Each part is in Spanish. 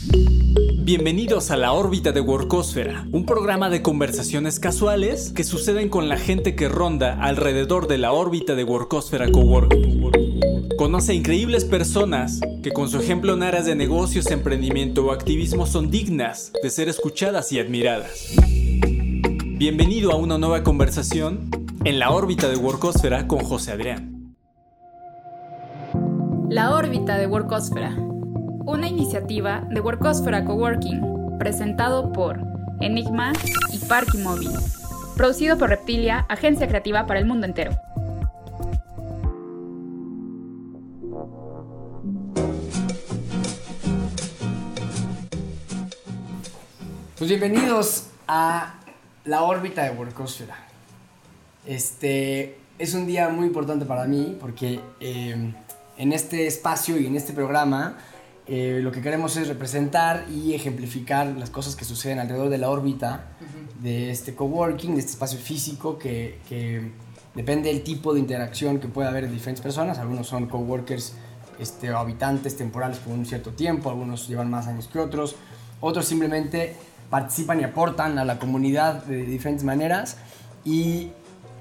Bienvenidos a la órbita de Workosfera, un programa de conversaciones casuales que suceden con la gente que ronda alrededor de la órbita de Workosfera Coworking. Conoce a increíbles personas que con su ejemplo en áreas de negocios, emprendimiento o activismo son dignas de ser escuchadas y admiradas. Bienvenido a una nueva conversación en la órbita de Workosfera con José Adrián. La órbita de Workosfera, una iniciativa de Workosfera Coworking, presentado por Enigma y Parky Móvil, producido por Reptilia, agencia creativa para el mundo entero. Pues bienvenidos a la órbita de Workosfera. Este es un día muy importante para mí porque eh, en este espacio y en este programa eh, lo que queremos es representar y ejemplificar las cosas que suceden alrededor de la órbita de este coworking, de este espacio físico que, que depende del tipo de interacción que pueda haber de diferentes personas. Algunos son coworkers este, o habitantes temporales por un cierto tiempo, algunos llevan más años que otros, otros simplemente participan y aportan a la comunidad de diferentes maneras. Y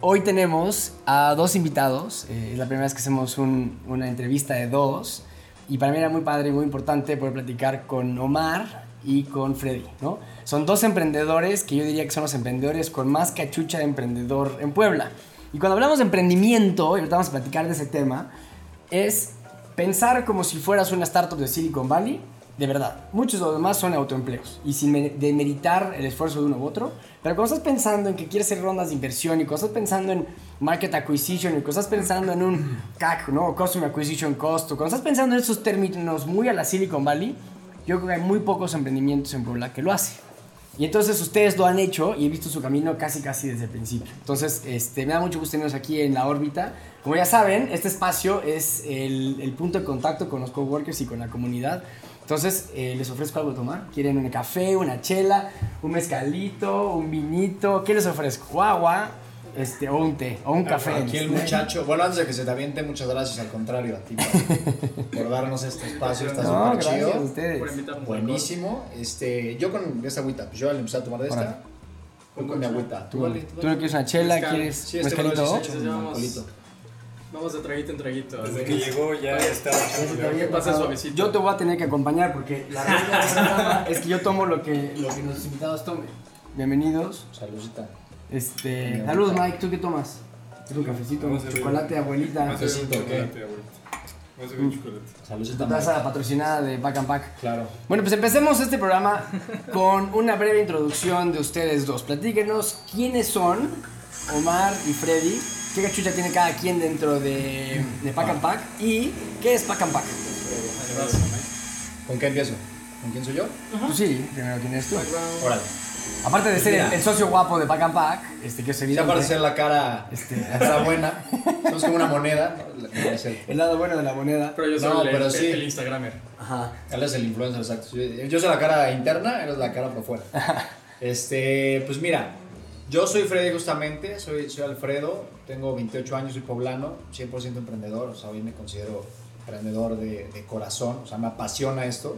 hoy tenemos a dos invitados. Eh, es la primera vez que hacemos un- una entrevista de dos. Y para mí era muy padre y muy importante poder platicar con Omar y con Freddy, ¿no? Son dos emprendedores que yo diría que son los emprendedores con más cachucha de emprendedor en Puebla. Y cuando hablamos de emprendimiento, y ahorita vamos a platicar de ese tema, es pensar como si fueras una startup de Silicon Valley, de verdad. Muchos de los demás son autoempleos y sin me- demeritar el esfuerzo de uno u otro. Pero cuando estás pensando en que quieres hacer rondas de inversión y cuando estás pensando en market acquisition y cuando estás pensando en un CAC, ¿no? Customer Acquisition Cost, cuando estás pensando en esos términos muy a la Silicon Valley, yo creo que hay muy pocos emprendimientos en Puebla que lo hacen. Y entonces ustedes lo han hecho y he visto su camino casi casi desde el principio. Entonces, este, me da mucho gusto tenerlos aquí en la órbita. Como ya saben, este espacio es el, el punto de contacto con los coworkers y con la comunidad. Entonces, eh, les ofrezco algo de tomar. ¿Quieren un café, una chela, un mezcalito, un vinito? ¿Qué les ofrezco? Agua, este, o un té, o un café. Aquí el muchacho, bueno, antes de que se te aviente, muchas gracias al contrario a ti por, por darnos este espacio, está No, súper gracias a chido. ustedes. Buenísimo. Este, yo con esta agüita, pues yo al empezar a tomar de esta, voy con mi agüita. ¿Tú, vale? tú no quieres una chela? Mezcal. ¿Quieres Sí, este mezcalito? sí Sí, vamos. de traguito en traguito. Desde que llegó ya estaba Ya se te echando. había Pasa pasado. suavecito. Yo te voy a tener que acompañar porque la regla es que yo tomo lo que, lo que nuestros invitados tomen. Bienvenidos. Saludcita. Este, saludos Mike, ¿tú qué tomas? ¿Un cafecito, ver. chocolate, abuelita? Un Cafecito, ¿qué? chocolate, abuelita. Un chocolate. Saludcita. Taza patrocinada de Pack and Pack. Claro. Bueno, pues empecemos este programa con una breve introducción de ustedes dos. Platíquenos quiénes son Omar y Freddy, qué cachucha tiene cada quien dentro de, de Pack and Pack y qué es Pack and Pack. ¿Con qué empiezo? ¿Con quién soy yo? Pues sí, primero quién eres tú. Órale. Aparte de ser el, socio guapo de Pack and Pack, este que es Ya evidente. para ser la cara, Este, la cara buena, somos como una moneda. ¿no? La- como es el- El lado bueno de la moneda. Pero yo soy No, el, pero el- sí. el Instagramer. Ajá. Él es el influencer, exacto. Yo, yo soy la cara interna, él es la cara por fuera. Este, pues mira, yo soy Freddy justamente, soy, soy Alfredo, tengo 28 años, soy poblano, 100% emprendedor, o sea, hoy me considero emprendedor de, corazón, o sea, me apasiona esto.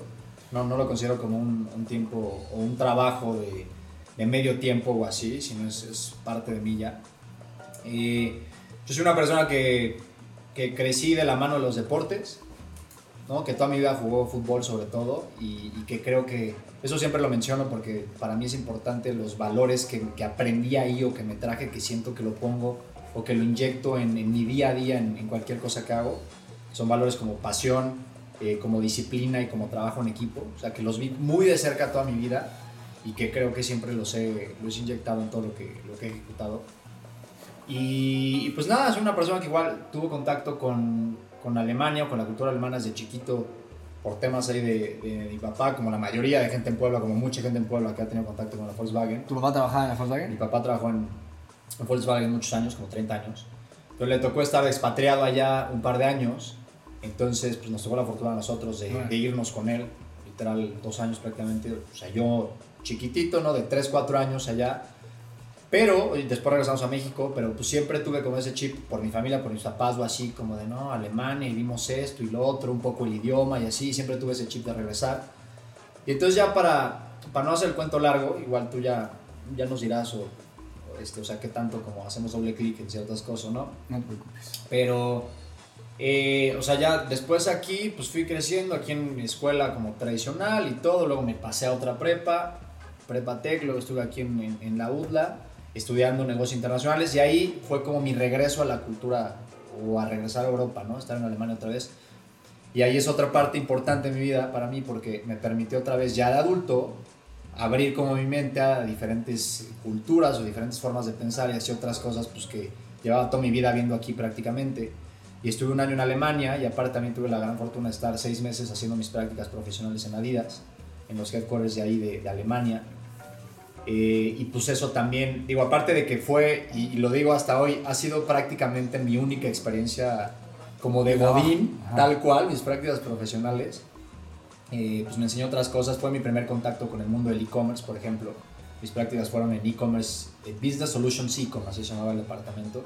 No, no lo considero como un, un tiempo o un trabajo de, medio tiempo o así, sino es, parte de mí ya. Y yo soy una persona que, crecí de la mano de los deportes, ¿no? que toda mi vida jugó fútbol sobre todo y, y que creo que eso siempre lo menciono porque para mí es importante los valores que, que aprendí ahí o que me traje, que siento que lo pongo o que lo inyecto en, en mi día a día, en, en cualquier cosa que hago. Son valores como pasión, eh, como disciplina y como trabajo en equipo. O sea, que los vi muy de cerca toda mi vida y que creo que siempre los he, los he inyectado en todo lo que, lo que he ejecutado. Y, y pues nada, soy una persona que igual tuvo contacto con, con Alemania o con la cultura alemana desde chiquito por temas ahí de, de mi papá, como la mayoría de gente en Puebla, como mucha gente en Puebla que ha tenido contacto con la Volkswagen. ¿Tu papá trabajaba en la Mi Volkswagen? papá trabajó en, en Volkswagen muchos años, como 30 años. Pero le tocó estar expatriado allá un par de años. Entonces, pues nos tocó la fortuna a nosotros de, de irnos con él, literal, dos años prácticamente. O sea, yo chiquitito, ¿no? De 3, 4 años allá. Pero, después regresamos a México, pero pues siempre tuve como ese chip por mi familia, por mis papás o así, como de, no, Alemania, y vimos esto y lo otro, un poco el idioma y así, siempre tuve ese chip de regresar. Y entonces ya para, para no hacer el cuento largo, igual tú ya, ya nos dirás o este, o sea, qué tanto como hacemos doble clic en ciertas cosas, ¿no? No te preocupes. Pero, eh, o sea, ya después aquí, pues fui creciendo aquí en mi escuela como tradicional y todo. Luego me pasé a otra prepa, prepa tech, luego estuve aquí en, en- en la UDLA estudiando negocios internacionales y ahí fue como mi regreso a la cultura o a regresar a Europa, ¿no? Estar en Alemania otra vez. Y ahí es otra parte importante de mi vida para mí porque me permitió otra vez ya de adulto abrir como mi mente a diferentes culturas o diferentes formas de pensar y hacer otras cosas pues que llevaba toda mi vida viendo aquí prácticamente. Y estuve un año en Alemania y aparte también tuve la gran fortuna de estar seis meses haciendo mis prácticas profesionales en Adidas, en los headquarters de ahí de, de Alemania. Eh, y pues eso también, digo, aparte de que fue, y, y lo digo hasta hoy, ha sido prácticamente mi única experiencia como de godín, tal cual, mis prácticas profesionales. Eh, pues me enseñó otras cosas, fue mi primer contacto con el mundo del e-commerce, por ejemplo. Mis prácticas fueron en e-commerce, eh, Business Solutions e-commerce, así se llamaba el departamento.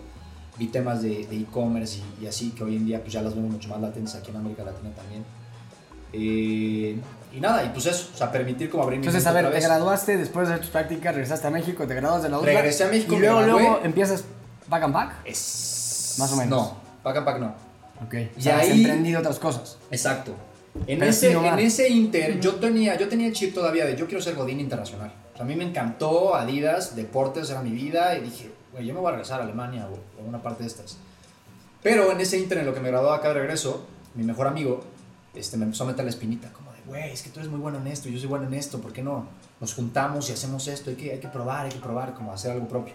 Vi temas de e-commerce y, y así, que hoy en día pues ya las vemos mucho más latentes aquí en América Latina también. Eh, y nada, y pues eso, o sea, permitir como abrir mi Entonces, a ver, te graduaste después de tus prácticas, regresaste a México, te graduas de la UDLA. Regresé a México, Y luego, luego empiezas back and back. Es... Más o menos. No, pack and pack no. Ok. Y Y sea, has ahí- emprendido otras cosas. Exacto. En Pero ese, en ese inter, yo tenía, yo tenía el chip todavía de yo quiero ser Godín internacional. O sea, a mí me encantó Adidas, deportes era mi vida y dije, güey, yo me voy a regresar a Alemania o a una parte de estas. Pero en ese inter, en lo que me graduó acá de regreso, mi mejor amigo este, me empezó a meter la espinita, como de, güey, es que tú eres muy bueno en esto, yo soy bueno en esto, ¿por qué no? Nos juntamos y hacemos esto, hay que, hay que probar, hay que probar, como hacer algo propio.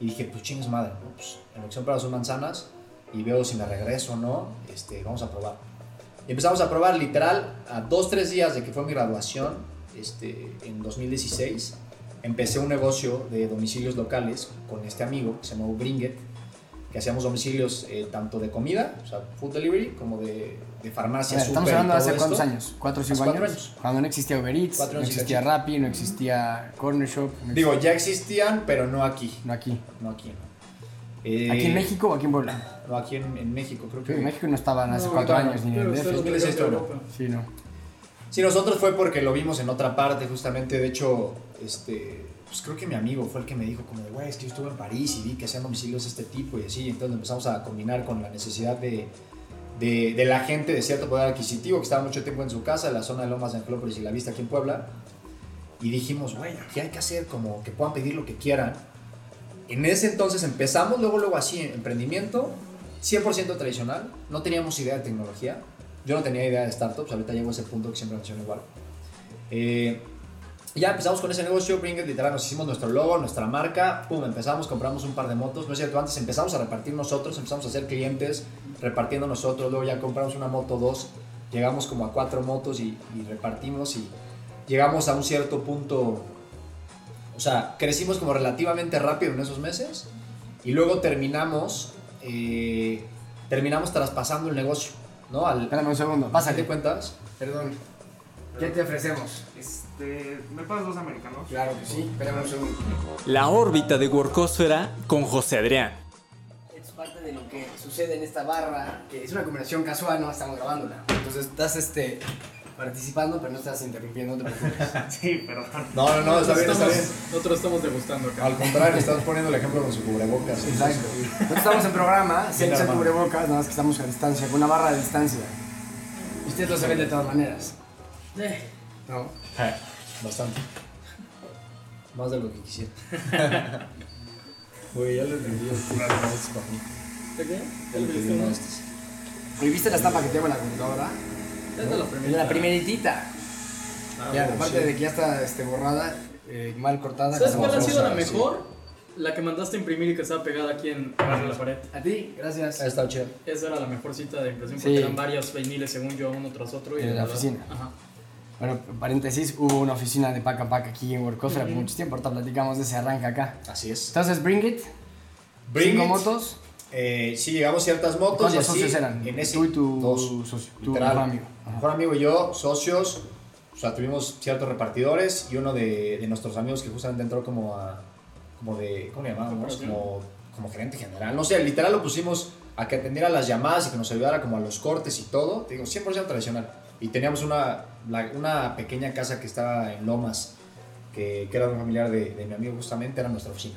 Y dije, pues chingues madre, pues elección para sus manzanas y veo si me regreso o no, este, vamos a probar. Y empezamos a probar literal a dos, tres días de que fue mi graduación, este, en 2016. Empecé un negocio de domicilios locales con este amigo que se llamó Bringet, que hacíamos domicilios eh, tanto de comida, o sea, food delivery, como de, de farmacia, ver, estamos súper y hablando de hace cuántos esto. años? ¿Cuatro o cinco años? años. Cuando no existía Uber Eats, no existía. Rappi, no existía Corner Shop. no Digo, existía- ya existían, pero no aquí. No aquí. No aquí. Eh, ¿Aquí en México o aquí en Puebla? No, aquí en, en México, creo Sí, que. en México no estaban hace No, cuatro claro, años ni en el DF. ustedes lo 2006 trajeron de todo. Europa. Sí, no. Sí, nosotros fue porque lo vimos en otra parte, justamente. De hecho, este, pues creo que mi amigo fue el que me dijo, como de, güey, es que yo estuve en París y vi que hacían domicilios de este tipo y así. Entonces empezamos a combinar con la necesidad de, de, de la gente de cierto poder adquisitivo que estaba mucho tiempo en su casa, en la zona de Lomas de Angelópolis y La Vista aquí en Puebla. Y dijimos, güey, aquí hay que hacer como que puedan pedir lo que quieran. En ese entonces empezamos, luego, luego así, emprendimiento, 100% tradicional. No teníamos idea de tecnología. Yo no tenía idea de startups, ahorita llego a ese punto que siempre menciono igual. Eh, ya empezamos con ese negocio, Bringet, literal, nos hicimos nuestro logo, nuestra marca, pum, empezamos, compramos un par de motos, no es cierto, antes empezamos a repartir nosotros, empezamos a hacer clientes repartiendo nosotros, luego ya compramos una moto, dos, llegamos como a cuatro motos y, y repartimos y llegamos a un cierto punto, sea, crecimos como relativamente rápido en esos meses y luego terminamos, eh, terminamos traspasando el negocio, ¿no? Al, Espérame un segundo. ¿Qué Pásale. cuentas? Perdón. ¿Qué te ofrecemos? Este. ¿Me pasas dos americanos? Claro que sí. Espérame un segundo. La órbita de Workosfera con José Adrián. Es parte de lo que sucede en esta barra, que es una conversación casual, no estamos grabándola. Entonces estás este, participando, pero no estás interrumpiendo, no te preocupes. Sí, perdón. No, no, no, está bien, está Estamos- bien. Nosotros estamos degustando acá. Al contrario, estamos poniendo el ejemplo con su cubrebocas. Exacto. Nosotros estamos en programa, echa armado. cubrebocas, nada más que estamos a distancia, con una barra de distancia. Y ustedes lo se ven de todas maneras. No. Eh, Bastante. Más de lo que quisiera. Güey, ya les vendí estos para mí. ¿De qué? Ya le pedí uno de estos. ¿Y viste la estampa que tengo en la computadora? Es de la la primeritita. Ah, ya, bueno, aparte sí. de que ya está este, borrada, eh, mal cortada. ¿Sabes cuál ha sido la sí. mejor? La que mandaste a imprimir y que estaba pegada aquí en, en la pared. A ti, gracias. Ha estado chido. Esa era la mejor cita de impresión Sí. porque eran varios vainiles según yo, uno tras otro. Y En de la verdad- oficina. Ajá. Bueno, paréntesis, hubo una oficina de Pack a Pack aquí en Workofera por mucho tiempo, ahorita platicamos de ese arranque acá. Así es. Entonces, Bring It, Bring cinco It. motos, Eh, sí, llegamos ciertas motos y ¿cuántos así. socios eran? En ese, Tú y tu dos. socio, tu mejor amigo. Mi mejor amigo y yo, socios. O sea, tuvimos ciertos repartidores y uno de, de nuestros amigos que justamente entró como a. como de. ¿Cómo le llamábamos? Como, como gerente general. No sé, literal lo pusimos a que atendiera las llamadas y que nos ayudara como a los cortes y todo. Te digo, 100% tradicional. Y teníamos una, la- una pequeña casa que estaba en Lomas, que, que era un familiar de, de mi amigo justamente, era nuestra oficina.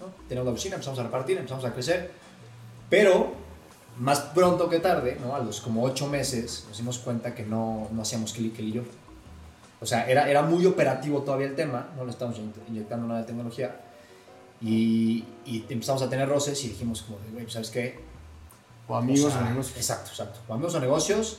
¿no? Teníamos la oficina, empezamos a repartir, empezamos a crecer, pero más pronto que tarde, ¿no? a los como ocho meses, nos dimos cuenta que no, no hacíamos clic él y yo. O sea, era, era muy operativo todavía el tema, no le estamos inyect- inyectando nada de tecnología. Y, y empezamos a tener roces y dijimos como, güey, ¿sabes qué? O amigos O sea, o negocios. Exacto, exacto. O amigos o negocios,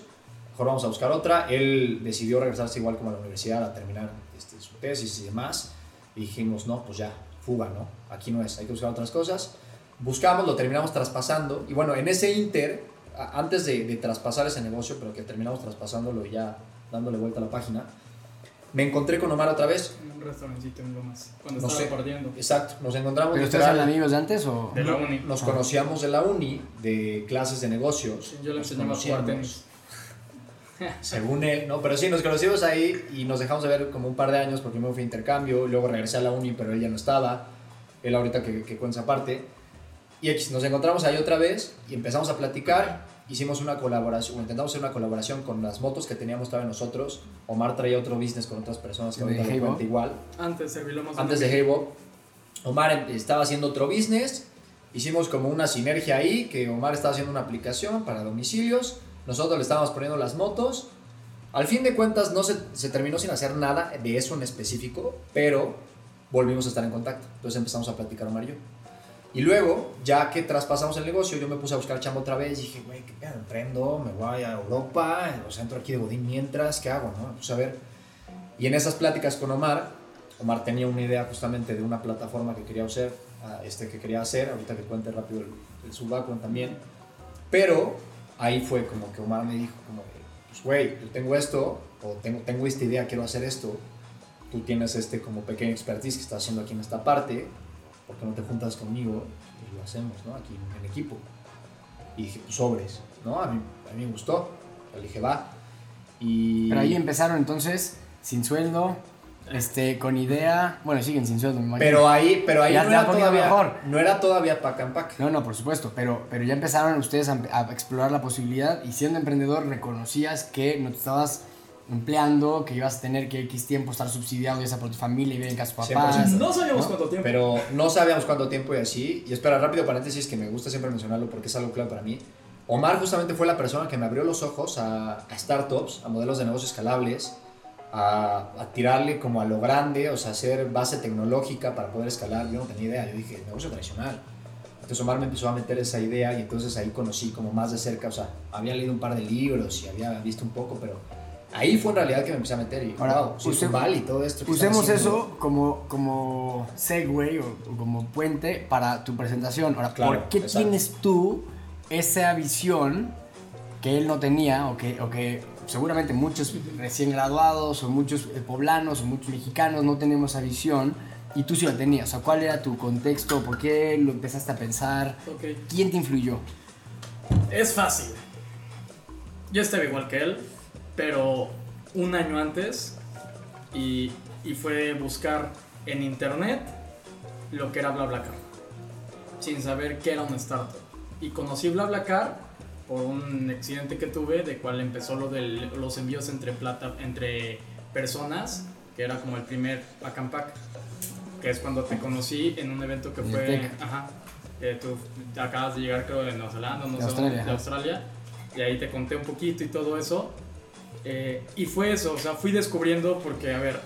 mejor vamos a buscar otra. Él decidió regresarse igual como a la universidad a terminar este, su tesis y demás. Y dijimos, no, pues ya, fuga, ¿no? Aquí no es, hay que buscar otras cosas. Buscamos, lo terminamos traspasando. Y bueno, en ese inter, antes de, de traspasar ese negocio, pero que terminamos traspasándolo y ya dándole vuelta a la página, me encontré con Omar otra vez. En un restaurancito en Lomas. Cuando No estaba sé. partiendo. Exacto, nos encontramos. ¿Pero ustedes eran amigos de antes o...? De la uni. Nos Ah. conocíamos de la uni, de clases de negocios. Yo le enseñaba a jugar tenis. según él, ¿no? Pero sí, nos conocimos ahí y nos dejamos de ver como un par de años porque me fui a intercambio, luego regresé a la uni, pero él ya no estaba, él ahorita que, que cuenta esa parte. Y X, nos encontramos ahí otra vez y empezamos a platicar, hicimos una colaboración, o intentamos hacer una colaboración con las motos que teníamos todavía nosotros. Omar traía otro business con otras personas que ¿De ahorita Heybo? cuenta igual. Antes de Servilomos. Antes de Heybo, Omar em- estaba haciendo otro business, hicimos como una sinergia ahí, que Omar estaba haciendo una aplicación para domicilios, nosotros le estábamos poniendo las motos. Al fin de cuentas no se, se terminó sin hacer nada de eso en específico, pero volvimos a estar en contacto. Entonces empezamos a platicar Omar y yo. Y luego, ya que traspasamos el negocio, yo me puse a buscar chamba otra vez. Dije, güey, ¿qué pedo? Emprendo, me voy a Europa, o sea, entro aquí de Godín mientras, ¿qué hago? No? Puse a ver. Y en esas pláticas con Omar, Omar tenía una idea justamente de una plataforma que quería hacer, ah, este, que quería hacer, ahorita que cuente rápido el, el también. Pero ahí fue como que Omar me dijo, como, pues güey, yo tengo esto, o tengo, tengo esta idea, quiero hacer esto. Tú tienes este como pequeño expertise que estás haciendo aquí en esta parte, ¿por qué no te juntas conmigo y lo hacemos, ¿no? Aquí en equipo. Y dije, pues sobres, ¿no? A mí, a mí me gustó. Le dije, va. Y... Pero ahí empezaron entonces, sin sueldo, este, con idea... Bueno, siguen sin sueldo, me imagino. Pero ahí, pero ahí Ya no, era todavía, mejor. no era todavía pack and pack. No, no, por supuesto, pero, pero ya empezaron ustedes a, a explorar la posibilidad y siendo emprendedor reconocías que no te estabas empleando, que ibas a tener que X tiempo estar subsidiado ya sea por tu familia y bien en casa de tus papás. 100%. No sabíamos ¿No? cuánto tiempo. Pero no sabíamos cuánto tiempo y así. Y espera, rápido paréntesis que me gusta siempre mencionarlo porque es algo clave para mí. Omar justamente fue la persona que me abrió los ojos a, a startups, a modelos de negocios escalables, a, a tirarle como a lo grande, o sea, hacer base tecnológica para poder escalar. Yo no tenía idea, yo dije, negocio tradicional. Entonces Omar me empezó a meter esa idea y entonces ahí conocí como más de cerca, o sea, había leído un par de libros y había visto un poco, pero ahí fue en realidad que me empecé a meter y, Ahora, wow, Zumbal y todo esto. Usemos eso como, como segue o, o como puente para tu presentación. Ahora, Claro, ¿por qué exacto. tienes tú esa visión que él no tenía o que, o que seguramente muchos recién graduados o muchos eh, poblanos o muchos mexicanos no tenemos esa visión y tú sí la tenías? O sea, ¿cuál era tu contexto? ¿Por qué lo empezaste a pensar? Ok. ¿Quién te influyó? Es fácil. Yo estaba igual que él, pero un año antes y, y fue buscar en internet lo que era BlaBlaCar, sin saber qué era una startup. Y conocí BlaBlaCar por un accidente que tuve, de cual empezó lo de los envíos entre, plata, entre personas, que era como el primer pack and pack, que es cuando te conocí en un evento que fue... Ajá, que tú acabas de llegar creo de Nueva Zelanda, no De sé, Australia, de. Australia, y ahí te conté un poquito y todo eso. Eh, y fue eso, o sea, fui descubriendo porque, a ver,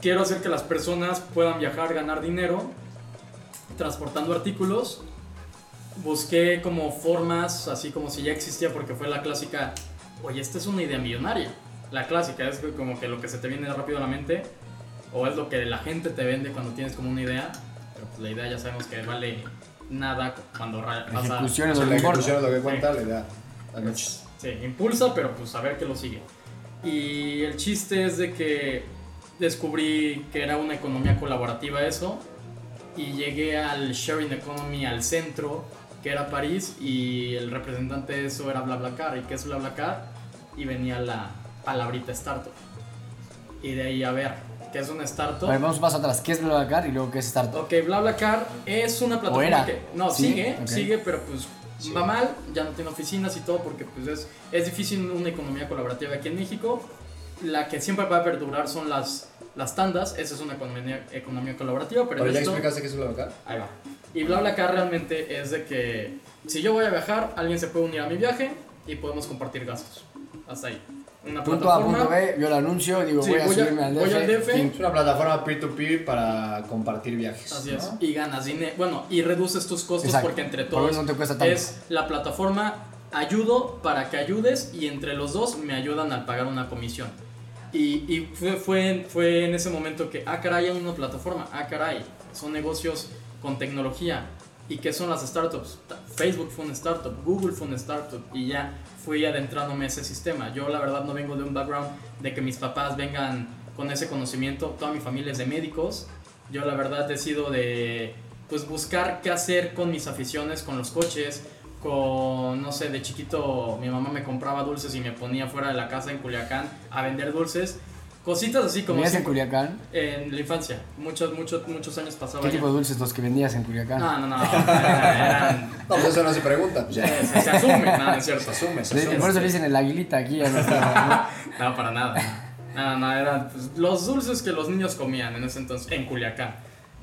quiero hacer que las personas puedan viajar, ganar dinero, transportando artículos. Busqué como formas, así como si ya existía, porque fue la clásica, oye, esta es una idea millonaria. La clásica es como que lo que se te viene rápido a la mente, o es lo que la gente te vende cuando tienes como una idea, pero pues la idea ya sabemos que vale nada cuando ra- La ejecución es lo que la importa. le da la noche. Sí, impulsa, pero pues a ver que lo sigue. Y el chiste es de que descubrí que era una economía colaborativa eso y llegué al sharing economy al centro que era París y el representante de eso era BlaBlaCar y qué es BlaBlaCar y venía la palabrita startup y de ahí a ver qué es una startup A ver, vamos paso atrás. ¿Qué es BlaBlaCar y luego qué es Startup? Ok, BlaBlaCar es una plataforma que... No, ¿Sí? sigue, Ok. sigue, pero pues Sí. va mal, ya no tiene oficinas y todo porque pues es, es difícil una economía colaborativa aquí en México. La que siempre va a perdurar son las, las tandas, esa es una economía, economía colaborativa, pero, Pero ya esto, explicaste que es acá. ahí va. Y BlaBlaCar realmente es de que si yo voy a viajar, alguien se puede unir a mi viaje y podemos compartir gastos. Hasta ahí. Una Punto A, plataforma. punto B, yo lo anuncio, digo, Sí, voy a voy a- subirme al DF. voy al DF. Es una plataforma peer-to-peer para compartir viajes. Así ¿no? es. Y ganas dinero. Bueno, y reduces tus costos Exacto. porque entre todos no te cuesta tanto. es la plataforma ayudo para que ayudes y entre los dos me ayudan al pagar una comisión. Y, y fue, fue, fue en ese momento que, ah, caray, hay una plataforma, ah, caray, son negocios con tecnología. ¿Y qué son las startups? Ta- Facebook fue una startup, Google fue una startup y ya fui adentrándome a ese sistema. Yo la verdad no vengo de un background de que mis papás vengan con ese conocimiento, toda mi familia es de médicos. Yo la verdad decido de pues buscar qué hacer con mis aficiones, con los coches, con, no sé, de chiquito mi mamá me compraba dulces y me ponía fuera de la casa en Culiacán a vender dulces. Cositas así como... ¿Vivías en Culiacán? en la infancia, muchos, muchos, muchos años pasaba ¿Qué tipo de dulces los que vendías en Culiacán? No, no, no, eran... No, pues eso no se pregunta. Pues ya. Se, se asume, no, no es cierto. Se asume, se asume. Por eso le dicen el aguilita aquí a nuestro- No, para nada. No, no, eran pues, los dulces que los niños comían en ese entonces, en Culiacán.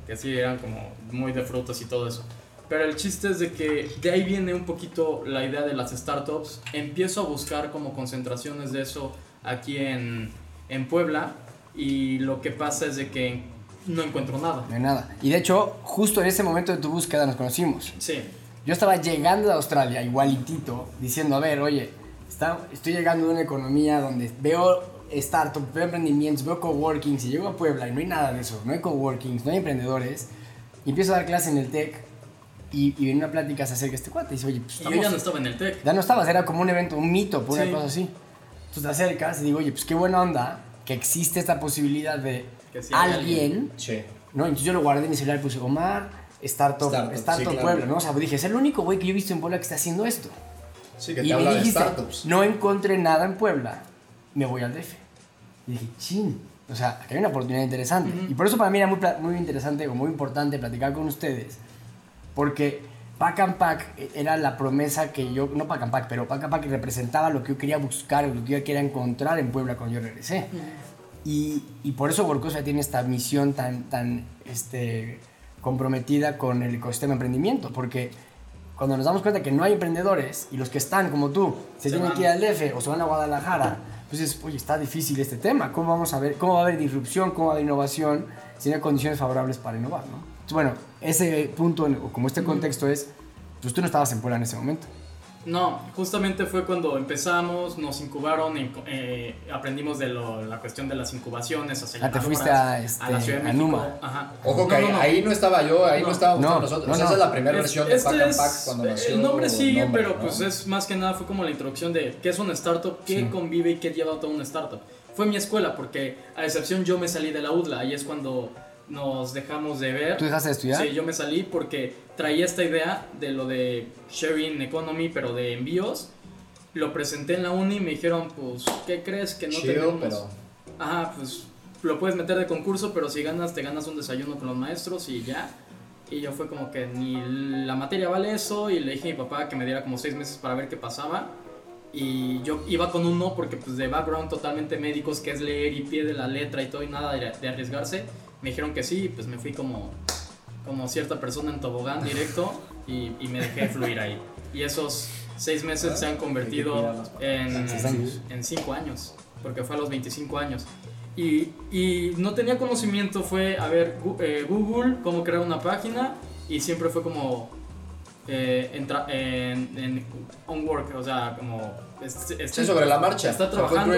Que sí, eran como muy de frutas y todo eso. Pero el chiste es de que de ahí viene un poquito la idea de las startups. Empiezo a buscar como concentraciones de eso aquí en, en Puebla. Y lo que pasa es de que no encuentro nada. No hay nada. Y de hecho, justo en ese momento de tu búsqueda nos conocimos. Sí, Yo estaba llegando de Australia, igualitito, diciendo, a ver, oye, está- estoy llegando de una economía donde veo startups, veo emprendimientos, veo coworkings, y llego a Puebla y no hay nada de eso, no hay coworkings, no hay emprendedores, y empiezo a dar clases en el TEC, y, y en una plática se acerca este cuate y dice, oye, pues y yo estamos- ya no estaba en el TEC. ya no estabas, era como un evento, un mito, por Sí. una cosa así. Entonces te acercas y digo, oye, pues qué buena onda que existe esta posibilidad de Que sí hay alguien, Sí. ¿no? Entonces yo lo guardé en mi celular y puse Omar, Startup, Startup, Startup, sí, claro. Puebla, ¿no? O sea, dije, es el único güey que yo he visto en Puebla que está haciendo esto. Sí, que y te me habla de dijiste, startups. no encontré nada en Puebla, me voy al DF. Y dije, chin, o sea, aquí hay una oportunidad interesante. Ujú. Y por eso para mí era muy, muy interesante o muy importante platicar con ustedes, porque Pack and Pack era la promesa que yo, no Pack and Pack, pero Pack and Pack representaba lo que yo quería buscar, lo que yo quería encontrar en Puebla cuando yo regresé. Y, y por eso Workosa tiene esta misión tan, tan este, comprometida con el ecosistema de emprendimiento, porque cuando nos damos cuenta que no hay emprendedores y los que están como tú se, Se tienen van. que ir al DF o se van a Guadalajara, pues es, oye, está difícil este tema, ¿cómo vamos a ver, cómo va a haber disrupción, cómo va a haber innovación si no hay condiciones favorables para innovar, ¿no? Entonces, bueno, ese punto, o como este contexto es, pues tú no estabas en Puebla en ese momento. No, justamente fue cuando empezamos, nos incubaron, eh, aprendimos de lo- la cuestión de las incubaciones, Ah, te fuiste a, este, la Ciudad de a México. Numa. Ajá. Ojo que No, ahí, no, no. ahí no estaba yo, ahí no, No. estábamos No, nosotros. no, O sea, no. esa es la primera Es- versión de este Pack and es- Pack cuando nació. El nombre sí, nombre, pero ¿no? pues es más que nada fue como la introducción de qué es una startup, qué Sí. convive y qué lleva toda una startup. Fue mi escuela porque a excepción yo me salí de la UDLA y es cuando nos dejamos de ver. ¿Tú dejaste de estudiar? Sí, yo me salí porque traía esta idea de lo de sharing economy, pero de envíos. Lo presenté en la uni y me dijeron, pues, ¿qué crees que no Chido, tenemos? pero Ajá, pues lo puedes meter de concurso, pero si ganas, te ganas un desayuno con los maestros y ya. Y yo fue como que ni la materia vale eso y le dije a mi papá que me diera como seis meses para ver qué pasaba. Y yo iba con un no porque pues de background totalmente médicos, que es leer y pie de la letra y todo y nada de, de arriesgarse. Me dijeron que sí pues me fui como, como cierta persona en tobogán directo y, y me dejé fluir ahí. Y esos seis meses se han convertido en, en cinco años, porque fue a los 25 años. Y, y no tenía conocimiento, fue a ver eh, Google, cómo crear una página, y siempre fue como eh, entra- en, en on work, o sea, como... es- es- sí, sobre la marcha. Está trabajando.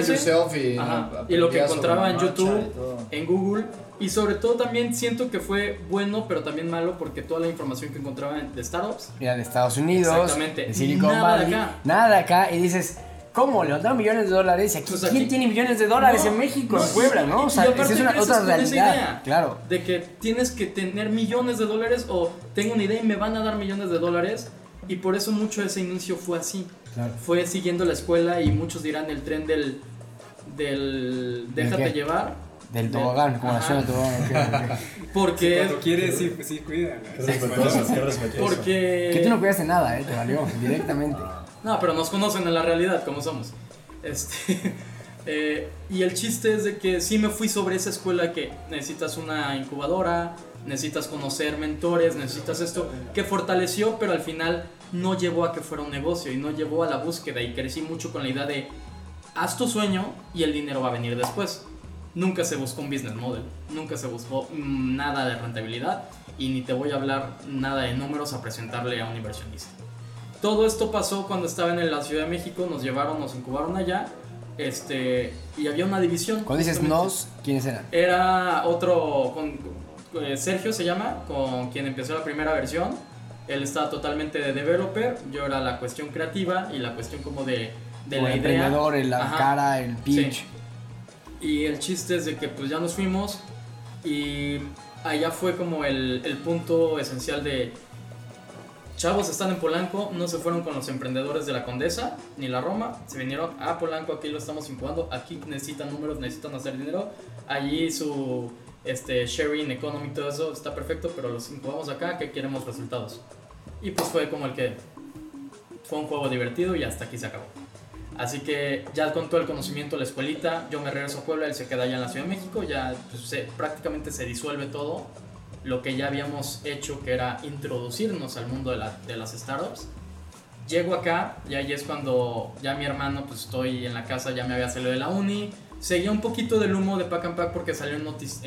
y, y lo que encontraba en YouTube, en Google, y sobre todo también siento que fue bueno, pero también malo, porque toda la información que encontraba en- de startups Mira, de Estados Unidos, Exactamente. de Silicon Nada de Valley, acá. nada de acá, y dices, ¿cómo? Levantaron millones de dólares, y aquí, Pues ¿quién aquí- tiene millones de dólares No, en México, no, en Puebla, no? O sea, esa es una otra realidad, idea. claro. de que tienes que tener millones de dólares o tengo una idea y me van a dar millones de dólares y por eso mucho ese inicio fue así. Claro. Fue siguiendo la escuela y muchos dirán el tren del del ¿Del déjate qué? llevar Del tobogán, como la suena tobogán. Porque, quieres, sí, sí, cuida. Qué respetuoso, qué respetuoso. porque... Que tú no cuidaste nada, ¿eh? Te valió, directamente. No, pero nos conocen en la realidad, como somos. Este, eh, y el chiste es de que sí me fui sobre esa escuela que necesitas una incubadora, necesitas conocer mentores, necesitas esto, que fortaleció, pero al final no llevó a que fuera un negocio y no llevó a la búsqueda y crecí mucho con la idea de haz tu sueño y el dinero va a venir después. Nunca se buscó un business model, nunca se buscó mm, nada de rentabilidad y ni te voy a hablar nada de números a presentarle a un inversionista. Todo esto pasó cuando estaba en la Ciudad de México, nos llevaron, nos incubaron allá, este, y había una división. Cuando dices nos, ¿quiénes eran? Era otro, con, eh, Sergio se llama, con quien empezó la primera versión. Él estaba totalmente de developer, yo era la cuestión creativa y la cuestión como de, la el idea. emprendedor, el- la Ajá. cara, el pitch. Sí. Y el chiste es de que pues ya nos fuimos y allá fue como el, punto esencial de chavos están en Polanco, no se fueron con los emprendedores de la Condesa ni la Roma, se vinieron a Polanco, aquí lo estamos incubando, aquí necesitan números, necesitan hacer dinero, allí su este, sharing economy, todo eso está perfecto, pero los incubamos acá que queremos resultados. Y pues fue como el que fue un juego divertido y hasta aquí se acabó. Así que ya con todo el conocimiento de la escuelita, yo me regreso a Puebla, él se queda allá en la Ciudad de México, ya pues, se- prácticamente se disuelve todo lo que ya habíamos hecho, que era introducirnos al mundo de, la- de las startups. Llego acá y ahí es cuando ya mi hermano, pues estoy en la casa, ya me había salido de la uni. Seguía un poquito del humo de Pack and Pack porque salió en,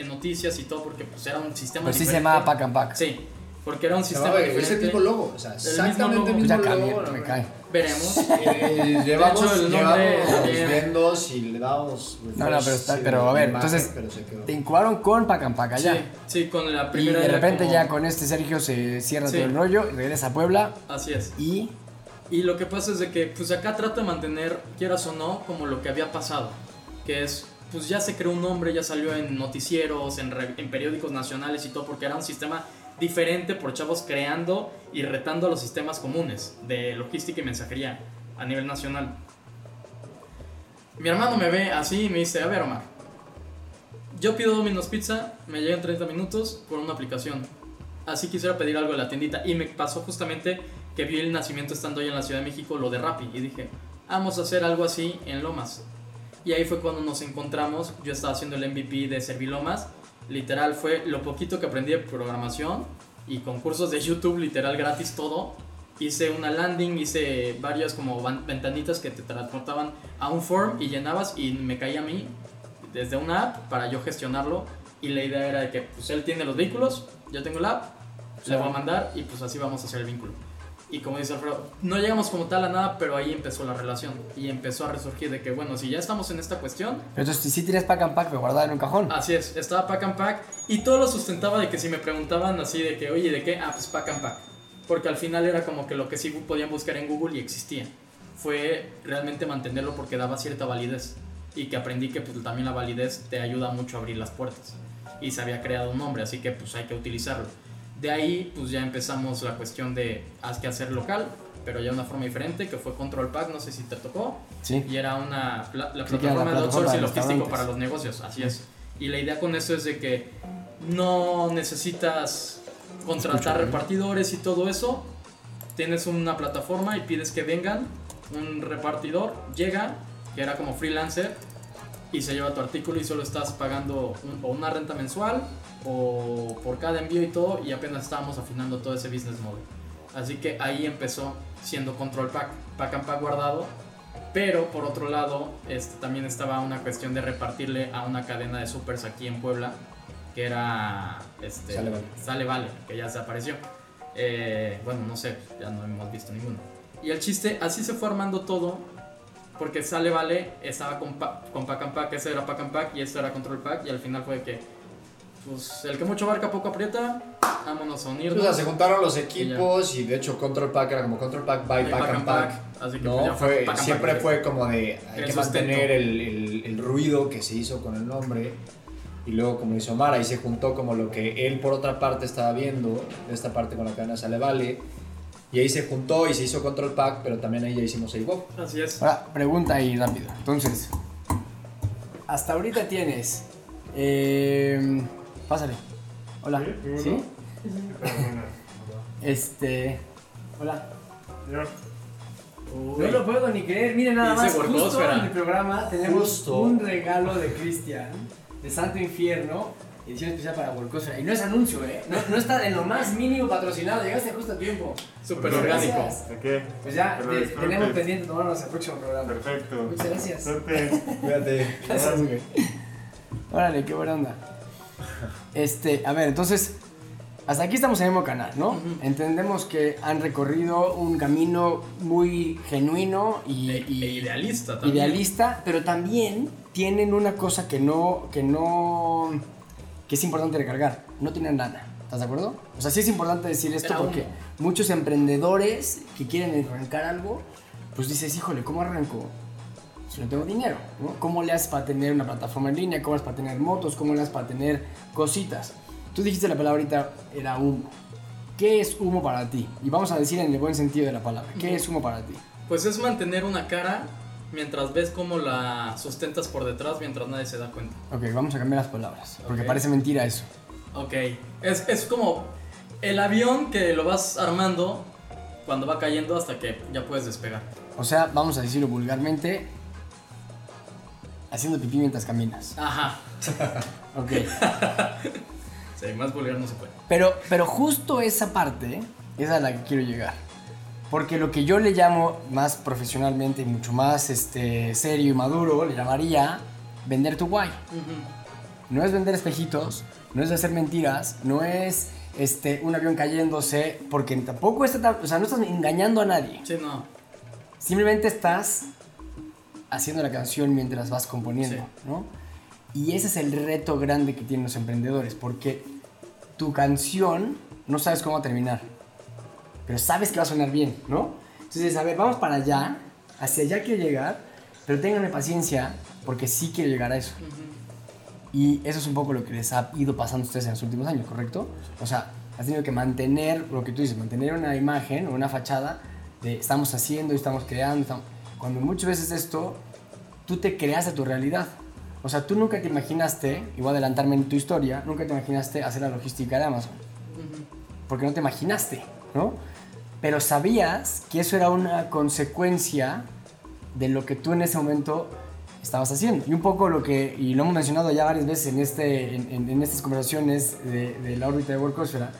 noticias y todo, porque pues era un sistema Pero sí se diferente. llamaba Pack and Pack. Sí, porque era un sistema llamaba- es el mismo logo, o sea, mismo exactamente logo. el mismo ya cambié, logo. me cae. Veremos. Eh, llevamos, De hecho, llevamos vendos y le damos. No, no, pero está- pero a ver, imagen, entonces, pero se quedó. Te incubaron con Pack allá. Sí, sí, con la Y primera. de era repente como- ya con este Sergio se cierra Sí. todo el rollo, y regresa a Puebla Así es. y Y lo que pasa es de que, pues acá trato de mantener, quieras o no, como lo que había pasado. Que es, pues ya se creó un nombre, ya salió en noticieros, en, re- en periódicos nacionales y todo, porque era un sistema diferente por chavos creando y retando a los sistemas comunes de logística y mensajería a nivel nacional. Mi hermano me ve así y me dice, a ver Omar, yo pido Domino's Pizza, me llega en 30 minutos por una aplicación. Así quisiera pedir algo de la tiendita. Y me pasó justamente que vi el nacimiento estando ahí en la Ciudad de México, lo de Rappi. Y dije, vamos a hacer algo así en Lomas. Y ahí fue cuando nos encontramos. Yo estaba haciendo el MVP de Servilomas. Literal fue lo poquito que aprendí de programación y concursos de YouTube, literal gratis todo. Hice una landing, hice varias como ventanitas que te transportaban a un form y llenabas y me caía a mí desde una app para yo gestionarlo. Y la idea era de que pues él tiene los vehículos, yo tengo la app, le voy a mandar y pues así vamos a hacer el vínculo. Y como dice Alfredo, no llegamos como tal a nada, pero ahí empezó la relación y empezó a resurgir de que, bueno, si ya estamos en esta cuestión, entonces sí tienes Pack and Pack, pero guardado en un cajón. Así es, estaba Pack and Pack y todo lo sustentaba de que si me preguntaban así de que, oye, ¿de qué? Ah, pues Pack and Pack. Porque al final era como que lo que sí podían buscar en Google y existía. Fue realmente mantenerlo porque daba cierta validez y que aprendí que pues, también la validez te ayuda mucho a abrir las puertas. Y se había creado un nombre, así que pues hay que utilizarlo. De ahí pues ya empezamos la cuestión de haz que hacer local, pero ya de una forma diferente, que fue Control Pack, no sé si te tocó. Sí. Y era una pla- la Sí, plataforma de plataforma outsourcing logístico para los negocios, así es. Y la idea con eso es de que no necesitas contratar ¿eh? repartidores y todo eso. Tienes una plataforma y pides que vengan, un repartidor llega, que era como freelancer, y se lleva tu artículo y solo estás pagando un- o una renta mensual o por cada envío y todo, y apenas estábamos afinando todo ese business model. Así que ahí empezó siendo Control Pack, Pack and Pack guardado. Pero por otro lado, este, también estaba una cuestión de repartirle a una cadena de supers aquí en Puebla, que era este, Sale Vale. Sale Vale, que ya desapareció. Eh, bueno, no sé, ya no hemos visto ninguno. Y el chiste, así se fue armando todo, porque Sale Vale estaba con, pa- con Pack and Pack, ese era Pack and Pack y este era Control Pack, y al final fue que, pues, el que mucho barca poco aprieta, vámonos a O unirnos. sea, se juntaron los equipos y de hecho Control Pack era como Control Pack by Y Pack, and Pack. Así que No, pues fue, Pack siempre Pack. fue como de hay El que sustento. mantener el, el- el ruido que se hizo con el nombre y luego como dice Omar ahí se juntó como lo que él por otra parte estaba viendo esta parte con la cadena Sale Vale y ahí se juntó y se hizo Control Pack pero también ahí ya hicimos Pop Así es. Ahora, pregunta ahí rápido. Entonces, hasta ahorita tienes Eh, pásale. Hola. Sí, ¿Sí? bueno. Pero bueno, Este. Hola. ya. No lo puedo ni creer. Miren nada más. Justo en el programa tenemos Justo. un regalo de Cristian de Santo Infierno. Edición especial para Workosfera. Y no es anuncio, ¿eh? No, no está en lo más mínimo patrocinado. Llegaste justo a tiempo. Súper orgánico. gracias. ¿De qué? Pues ya disfrutes. tenemos pendiente tomarnos el próximo programa. Perfecto. Muchas gracias. Suerte. Cuídate. Gracias, güey. Órale, qué buena onda. Este, a ver, entonces, hasta aquí estamos en el mismo canal, ¿no? Entendemos que han recorrido un camino muy genuino y, E- y- e idealista también. idealista, pero también tienen una cosa que no, que no, que es importante recargar. No tienen lana. ¿Estás de acuerdo? O sea, sí es importante decir esto Era porque humo. muchos emprendedores que quieren arrancar algo, pues dices, híjole, ¿cómo arranco? si no tengo dinero, ¿no? ¿Cómo le haces para tener una plataforma en línea? ¿Cómo le haces para tener motos? ¿Cómo le haces para tener cositas? Tú dijiste la palabra ahorita, era humo. ¿Qué es humo para ti? Y vamos a decir en el buen sentido de la palabra. ¿Qué es humo para ti? Pues es mantener una cara mientras ves cómo la sustentas por detrás mientras nadie se da cuenta. Ok, vamos a cambiar las palabras, porque Ok. parece mentira eso. Ok. Es, es como el avión que lo vas armando cuando va cayendo hasta que ya puedes despegar. O sea, vamos a decirlo vulgarmente, haciendo pipí mientras caminas. Ajá. Ok. Sí, más vulgar no se puede. Pero, pero justo esa parte es a la que quiero llegar. Porque lo que yo le llamo más profesionalmente y mucho más este, serio y maduro, le llamaría vender tu guay. No es vender espejitos, no es hacer mentiras, no es este, un avión cayéndose, porque tampoco está, o sea, no estás engañando a nadie. Sí, no. Simplemente estás haciendo la canción mientras vas componiendo, Sí. ¿no? Y ese es el reto grande que tienen los emprendedores, porque tu canción no sabes cómo terminar, pero sabes que va a sonar bien, ¿no? Entonces, a ver, vamos para allá, hacia allá quiero llegar, pero ténganme paciencia, porque sí quiero llegar a eso. Y eso es un poco lo que les ha ido pasando a ustedes en los últimos años, ¿correcto? O sea, has tenido que mantener, lo que tú dices, mantener una imagen o una fachada de estamos haciendo y estamos creando. estamos- Cuando muchas veces esto, tú te creaste tu realidad. O sea, tú nunca te imaginaste, y voy a adelantarme en tu historia, nunca te imaginaste hacer la logística de Amazon. Porque no te imaginaste, ¿no? Pero sabías que eso era una consecuencia de lo que tú en ese momento estabas haciendo. Y un poco lo que, y lo hemos mencionado ya varias veces en, este, en, en- en estas conversaciones de, de la órbita de Workosfera,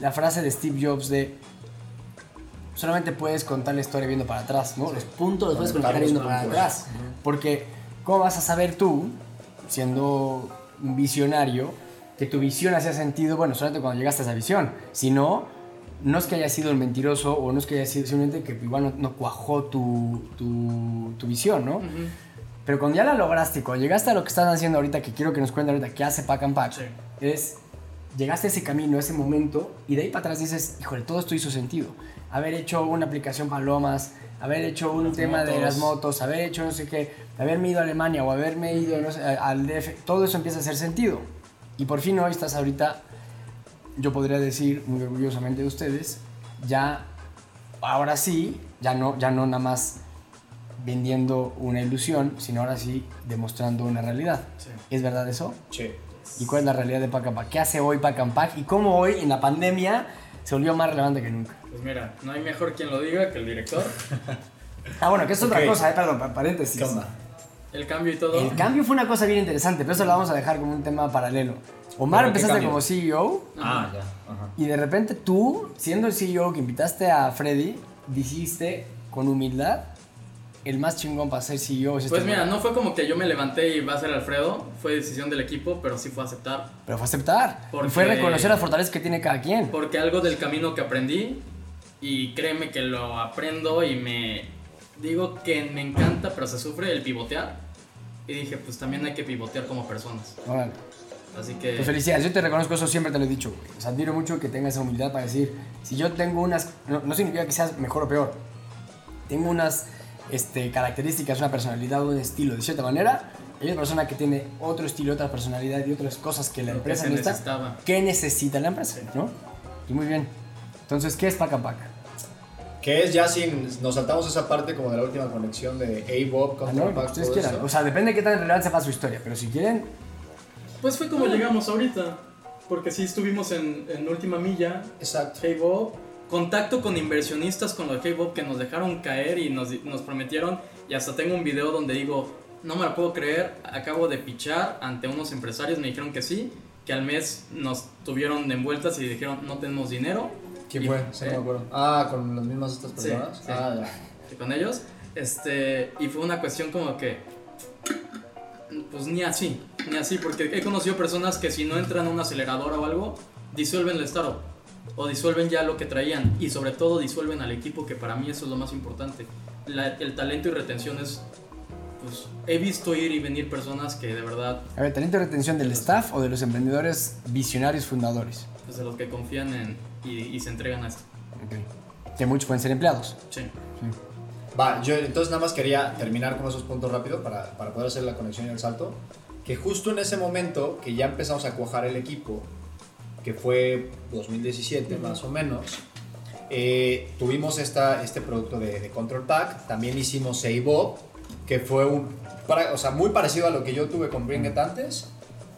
la frase de Steve Jobs de solamente puedes contar la historia viendo para atrás, ¿no? Los puntos los puedes contar viendo para atrás. Porque, ¿cómo vas a saber tú, siendo un visionario, que tu visión hacía sentido, bueno, solamente cuando llegaste a esa visión? Si no, no es que haya sido el mentiroso o no es que haya sido simplemente que igual no, no cuajó tu, tu, tu visión, ¿no? Pero cuando ya la lograste, cuando llegaste a lo que están haciendo ahorita, que quiero que nos cuenten ahorita, que hace Pack and Pack, Sí. es llegaste a ese camino, a ese momento, y de ahí para atrás dices, híjole, todo esto hizo sentido. Haber hecho una aplicación Palomas, haber hecho un tema de las motos, haber hecho no sé qué, haberme ido a Alemania o haberme ido no sé, al DF, todo eso empieza a hacer sentido. Y por fin hoy estás ahorita, yo podría decir muy orgullosamente de ustedes, ya, ahora sí, ya no, ya no nada más vendiendo una ilusión, sino ahora sí demostrando una realidad. Sí. ¿Es verdad eso? Sí. ¿Y cuál es la realidad de Pack? ¿Qué hace hoy Pack? ¿Y cómo hoy, en la pandemia, se volvió más relevante que nunca? Pues mira, no hay mejor quien lo diga que el director. Ah, bueno, que es otra Ok. cosa, eh, perdón, pa- paréntesis. ¿Qué onda? El cambio y todo. El cambio fue una cosa bien interesante, pero eso lo vamos a dejar como un tema paralelo. Omar, ¿Pero qué empezaste como CEO Ah, ya. Ajá. y de repente tú, siendo el CEO que invitaste a Freddy, dijiste con humildad, el más chingón para ser CEO es este Pues mira, güey". no fue como que yo me levanté y va a ser Alfredo, fue decisión del equipo, pero sí fue aceptar. Pero fue aceptar. Porque- fue reconocer las fortalezas que tiene cada quien. Porque algo del camino que aprendí, y créeme que lo aprendo y me digo que me encanta, pero se sufre el pivotear. Y dije, pues también hay que pivotear como personas. Órale. Así que... Pues felicidades, yo te reconozco eso, siempre te lo he dicho. güey. O sea, admiro mucho que tengas esa humildad para decir, si yo tengo unas, no, no significa que seas mejor o peor, tengo unas este, características, una personalidad, un estilo, de cierta manera, hay otra persona que tiene otro estilo, otra personalidad y otras cosas que la que empresa se necesita. necesitaba. ¿Qué necesita la empresa? ¿no? Y muy bien. Entonces, ¿qué es Pack and Pack? Que es ya sin. Nos saltamos esa parte como de la última conexión de A-Bob Ah, con no, ustedes quieran. eso. O sea, depende de qué tan relevante sea para su historia, pero si quieren, Pues fue como llegamos ahorita. Porque sí estuvimos en, en última milla, Exacto. Hey Bob, contacto con inversionistas con los Hey Bob que nos dejaron caer y nos, nos prometieron. Y hasta tengo un video donde digo, no me la puedo creer, acabo de pichar ante unos empresarios, me dijeron que sí, que al mes nos tuvieron envueltas y dijeron, no tenemos dinero. ¿Quién Y- fue? Sí, no me acuerdo. Ah, con las mismas estas Sí, personas. sí. Ah, ya. con ellos. Este, y fue una cuestión como que, pues ni así, ni así, porque he conocido personas que si no entran a una aceleradora o algo, disuelven el startup o disuelven ya lo que traían y sobre todo disuelven al equipo, que para mí eso es lo más importante. La- el talento y retención es, pues he visto ir y venir personas que de verdad, A ver, talento de retención del staff o de los emprendedores visionarios fundadores. pues de los que confían en y, y se entregan a esto. Ok. Que muchos pueden ser empleados. Sí. Va, yo entonces nada más quería terminar con esos puntos rápido para, para poder hacer la conexión y el salto. Que justo en ese momento que ya empezamos a cuajar el equipo, que fue 2017 más o menos, eh, tuvimos esta, este producto de, de Control Pack. También hicimos Seibo, que fue un, para- o sea, muy parecido a lo que yo tuve con Bring It antes.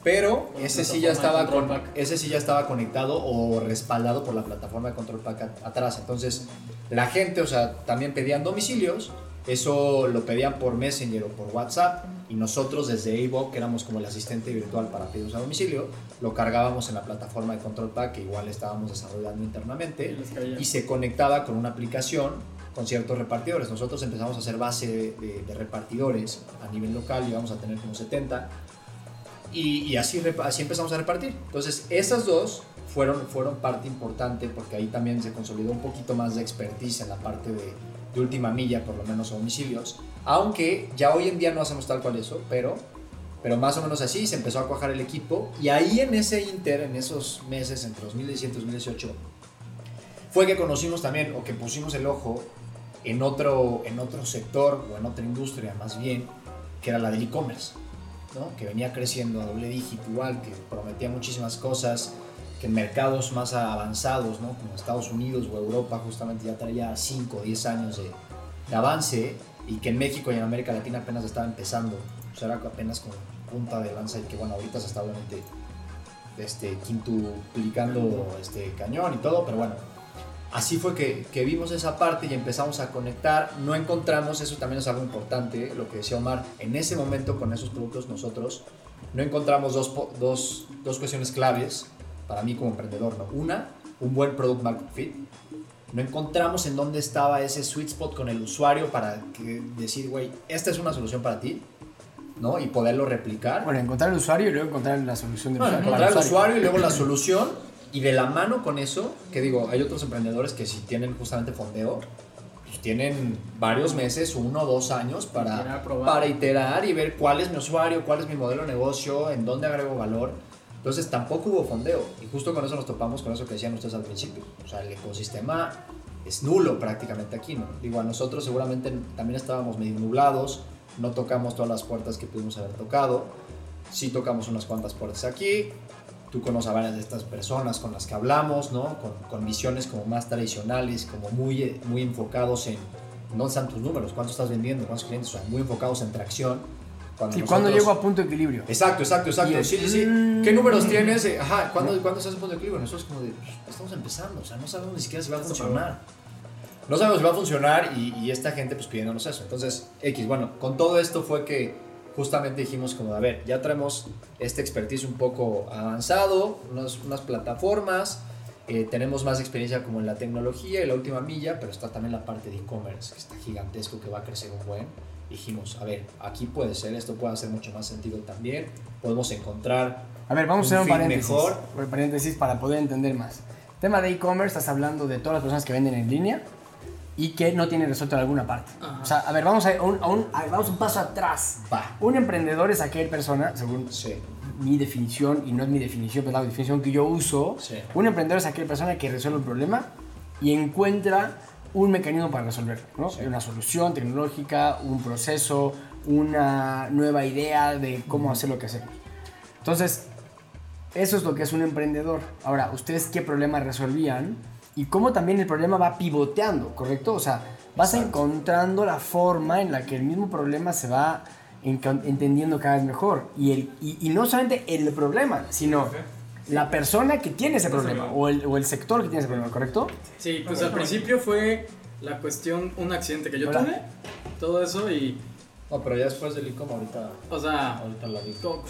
Pero Con ese sí ya estaba con, Pack. ese sí ya estaba conectado o respaldado por la plataforma de Control Pack a- atrás. Entonces, la gente, o sea, también pedían domicilios. Eso lo pedían por Messenger o por WhatsApp. Y nosotros desde Avo, que éramos como el asistente virtual para pedidos a domicilio, lo cargábamos en la plataforma de Control Pack que igual estábamos desarrollando internamente Y y se conectaba con una aplicación con ciertos repartidores. Nosotros empezamos a hacer base de, de- de repartidores a nivel local, íbamos a tener como 70 y, y así, así empezamos a repartir. Entonces, esas dos fueron, fueron parte importante porque ahí también se consolidó un poquito más de expertise en la parte de, de última milla, por lo menos a domicilios. Aunque ya hoy en día no hacemos tal cual eso, pero, pero más o menos así se empezó a cuajar el equipo. Y ahí en ese inter, en esos meses entre 2017 y 2018, fue que conocimos también o que pusimos el ojo en otro, en otro sector o en otra industria más bien, que era la del e-commerce. Que venía creciendo a doble dígito igual, que prometía muchísimas cosas, que en mercados más avanzados, como Estados Unidos o Europa, justamente ya traía 5 o 10 años de, avance, y que en México y en América Latina apenas estaba empezando, o sea, apenas con punta de lanza, y que bueno, ahorita se está obviamente este, quintuplicando este, cañón y todo, pero bueno, así fue que, que vimos esa parte y empezamos a conectar. No encontramos, eso también es algo importante, lo que decía Omar, en ese momento con esos productos nosotros no encontramos dos, dos, dos cuestiones claves para mí como emprendedor. ¿no? Una, un buen product market fit. No encontramos en dónde estaba ese sweet spot con el usuario para que, decir, güey, esta es una solución para ti, ¿no? Y poderlo replicar. Bueno, encontrar el usuario y luego encontrar la solución del Bueno, usuario. encontrar el usuario y luego la solución. Y de la mano con eso, que digo, hay otros emprendedores que si tienen justamente fondeo, pues tienen varios meses, uno o dos años para Iterar, para iterar y ver cuál es mi usuario, cuál es mi modelo de negocio, en dónde agrego valor. Entonces tampoco hubo fondeo. Y justo con eso nos topamos con eso que decían ustedes al principio. O sea, el ecosistema es nulo prácticamente aquí, ¿no? Digo, a nosotros seguramente también estábamos medio nublados, no tocamos todas las puertas que pudimos haber tocado. Sí tocamos unas cuantas puertas aquí. Tú conoces a varias de estas personas con las que hablamos, ¿no? Con, con visiones como más tradicionales, como muy, eh, muy enfocados en, no están tus números, cuánto estás vendiendo, cuántos clientes, o sea, muy enfocados en tracción. Cuando ¿Y cuándo nosotros- llego a punto de equilibrio? Exacto, exacto, exacto. El- Sí, sí, sí. ¿Qué números tienes? Ajá, ¿cuándo, ¿cuándo estás en punto de equilibrio? Nosotros como de, pues, estamos empezando, o sea, no sabemos ni siquiera si va a funcionar. No sabemos si va a funcionar y, y esta gente pues pidiéndonos eso. Entonces, X, bueno, con todo esto fue que justamente dijimos como, a ver, ya traemos este expertise un poco avanzado, unas, unas plataformas, eh, tenemos más experiencia como en la tecnología y la última milla, pero está también la parte de e-commerce, que está gigantesco, que va a crecer un buen. Dijimos, a ver, aquí puede ser, esto puede hacer mucho más sentido también, podemos encontrar A ver, vamos a Un hacer un paréntesis. mejor. Un paréntesis para poder entender más. Tema de e-commerce, estás hablando de todas las personas que venden en línea y que no tienen resuelto en alguna parte. Ajá. O sea, a ver, vamos a, un, a un- a- vamos un paso atrás. Va. Un emprendedor es aquel persona, según Sí. mi definición, y no es mi definición, pero la definición que yo uso, Sí. un emprendedor es aquella persona que resuelve un problema y encuentra un mecanismo para resolverlo, ¿no? Sí. Una solución tecnológica, un proceso, una nueva idea de cómo hacer lo que hacemos. Entonces, eso es lo que es un emprendedor. Ahora, ¿ustedes qué problema resolvían? Y cómo también el problema va pivoteando, ¿correcto? O sea, vas Exacto. encontrando la forma en la que el mismo problema se va entendiendo cada vez mejor. Y, el, y, y no solamente el problema, sino la persona que tiene ese problema o el, o el sector que tiene ese problema, ¿correcto? Sí, pues al principio fue la cuestión, un accidente que yo Hola. tuve, todo eso y, No, pero ya después del ICOM ahorita, o sea, ahorita la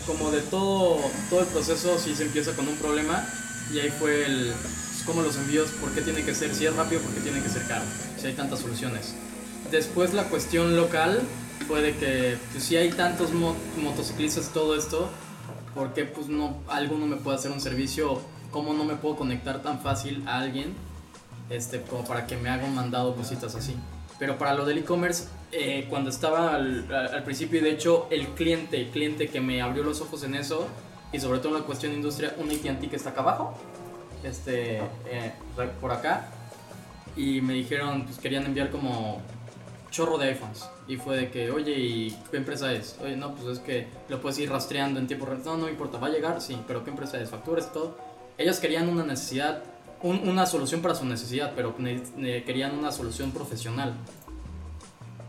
como de todo, todo el proceso sí se empieza con un problema y ahí fue el, pues, cómo los envíos, por qué tiene que ser, si es rápido, por qué tiene que ser caro, si hay tantas soluciones. Después la cuestión local fue de que pues, si hay tantos mo- motociclistas todo esto, ¿por qué pues no, alguno me puede hacer un servicio? ¿Cómo no me puedo conectar tan fácil a alguien este, como para que me haga un mandado, cositas así? Pero para lo del e-commerce, eh, cuando estaba al- al principio, y de hecho el cliente, el cliente que me abrió los ojos en eso, y sobre todo en la cuestión de industria, un AT&T que está acá abajo, este, eh, por acá, y me dijeron, pues querían enviar como chorro de iPhones. Y fue de que, oye, ¿y qué empresa es? Oye, no, pues es que lo puedes ir rastreando en tiempo real. No, no importa, va a llegar, sí, pero ¿qué empresa es? Facturas y todo. Ellos querían una necesidad, un- una solución para su necesidad, pero querían una solución profesional.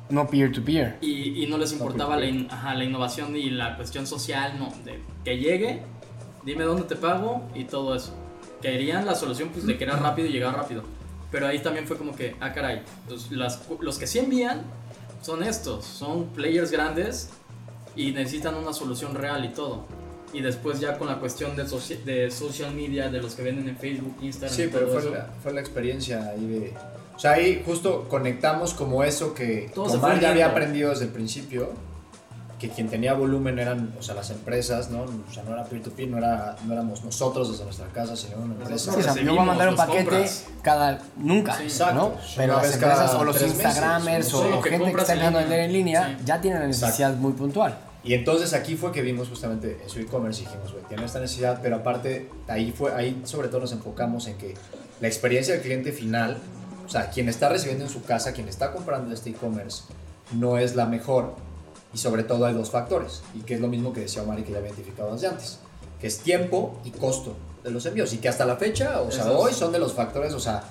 No peer-to-peer. Y, y no les importaba la, in- ajá, la innovación y la cuestión social, no, de que llegue, dime dónde te pago y todo eso. Querían la solución pues, de que era rápido y llegar rápido. Pero ahí también fue como que, ah, caray, los, las- los que sí envían son estos, son players grandes y necesitan una solución real y todo. Y después ya con la cuestión de, soci- de social media, de los que venden en Facebook, Instagram, Sí, y pero todo fue eso. la, fue la experiencia ahí de... O sea, ahí justo conectamos como eso que Todo Omar ya había aprendido desde el principio, que quien tenía volumen eran, o sea, las empresas, ¿no? O sea, no era peer-to-peer, no, era, no éramos nosotros desde nuestra casa, sino una empresa. Sí, o sea, yo voy a mandar un paquete compras. cada nunca, Sí, exacto. ¿no? Una Pero las empresas o los Instagramers o, Sí, o que gente que está en empezando a vender en línea Sí. ya tienen una necesidad muy puntual. Y entonces aquí fue que vimos justamente su e-commerce y dijimos, güey, tiene esta necesidad, pero aparte ahí fue ahí sobre todo nos enfocamos en que la experiencia del cliente final, o sea, quien está recibiendo en su casa, quien está comprando este e-commerce, no es la mejor. Y sobre todo hay dos factores, y que es lo mismo que decía Omar y que ya había identificado desde antes, que es tiempo y costo de los envíos, y que hasta la fecha, o sea, hoy son de los factores, o sea,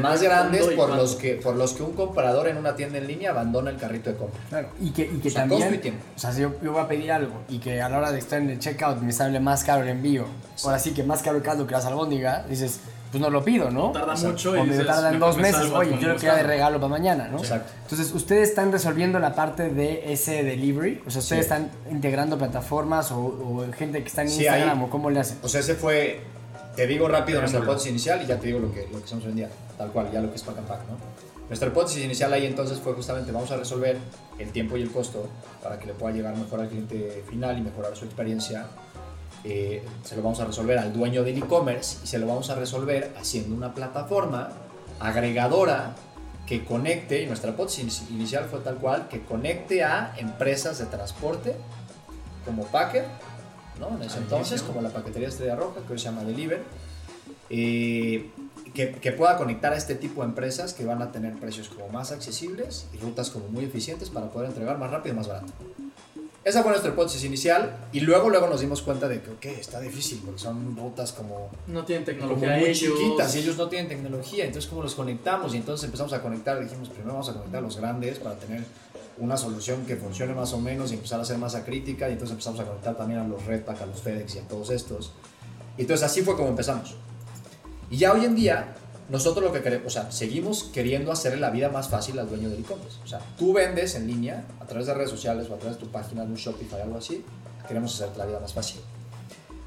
más grandes por los, que, por los que un comprador en una tienda en línea abandona el carrito de compra. Claro, y que, y que O sea, también, costo y tiempo. o sea, si yo, yo voy a pedir algo y que a la hora de estar en el checkout me sale más caro el envío, ahora sí que más caro el caldo que la albóndiga, dices, pues no lo pido, ¿no? Tarda Exacto. mucho o y me dices, tardan dos me meses, oye, yo lo quería de regalo para mañana, ¿no? Exacto. Entonces, ustedes están resolviendo la parte de ese delivery, o sea, ustedes Sí. están integrando plataformas o, o gente que está en Sí, Instagram ahí- o cómo le hacen. O sea, ese fue, te digo rápido nuestra hipótesis inicial y ya te digo lo que, lo que hacemos hoy en día, tal cual, ya lo que es pack and pack, ¿no? Nuestra hipótesis inicial ahí entonces fue justamente vamos a resolver el tiempo y el costo para que le pueda llegar mejor al cliente final y mejorar su experiencia. Eh, se lo vamos a resolver al dueño del e-commerce y se lo vamos a resolver haciendo una plataforma agregadora que conecte, y nuestra hipótesis inicial fue tal cual, que conecte a empresas de transporte como Packer, ¿no? En ese entonces, como la paquetería Estrella Roja, que hoy se llama Deliver, eh, que, que pueda conectar a este tipo de empresas que van a tener precios como más accesibles y rutas como muy eficientes para poder entregar más rápido y más barato. Esa fue nuestra hipótesis inicial y luego luego nos dimos cuenta de que, está difícil porque son rutas como No tienen como tecnología muy ellos. chiquitas y ellos no tienen tecnología, entonces cómo los conectamos y entonces empezamos a conectar, dijimos primero vamos a conectar a los grandes para tener una solución que funcione más o menos y empezar a hacer masa crítica y entonces empezamos a conectar también a los Redpack, a los FedEx y a todos estos. Y entonces así fue como empezamos. Y ya hoy en día nosotros lo que queremos, o sea, seguimos queriendo hacerle la vida más fácil al dueño del e-commerce. O sea, tú vendes en línea a través de redes sociales o a través de tu página de un Shopify algo así, queremos hacerte la vida más fácil.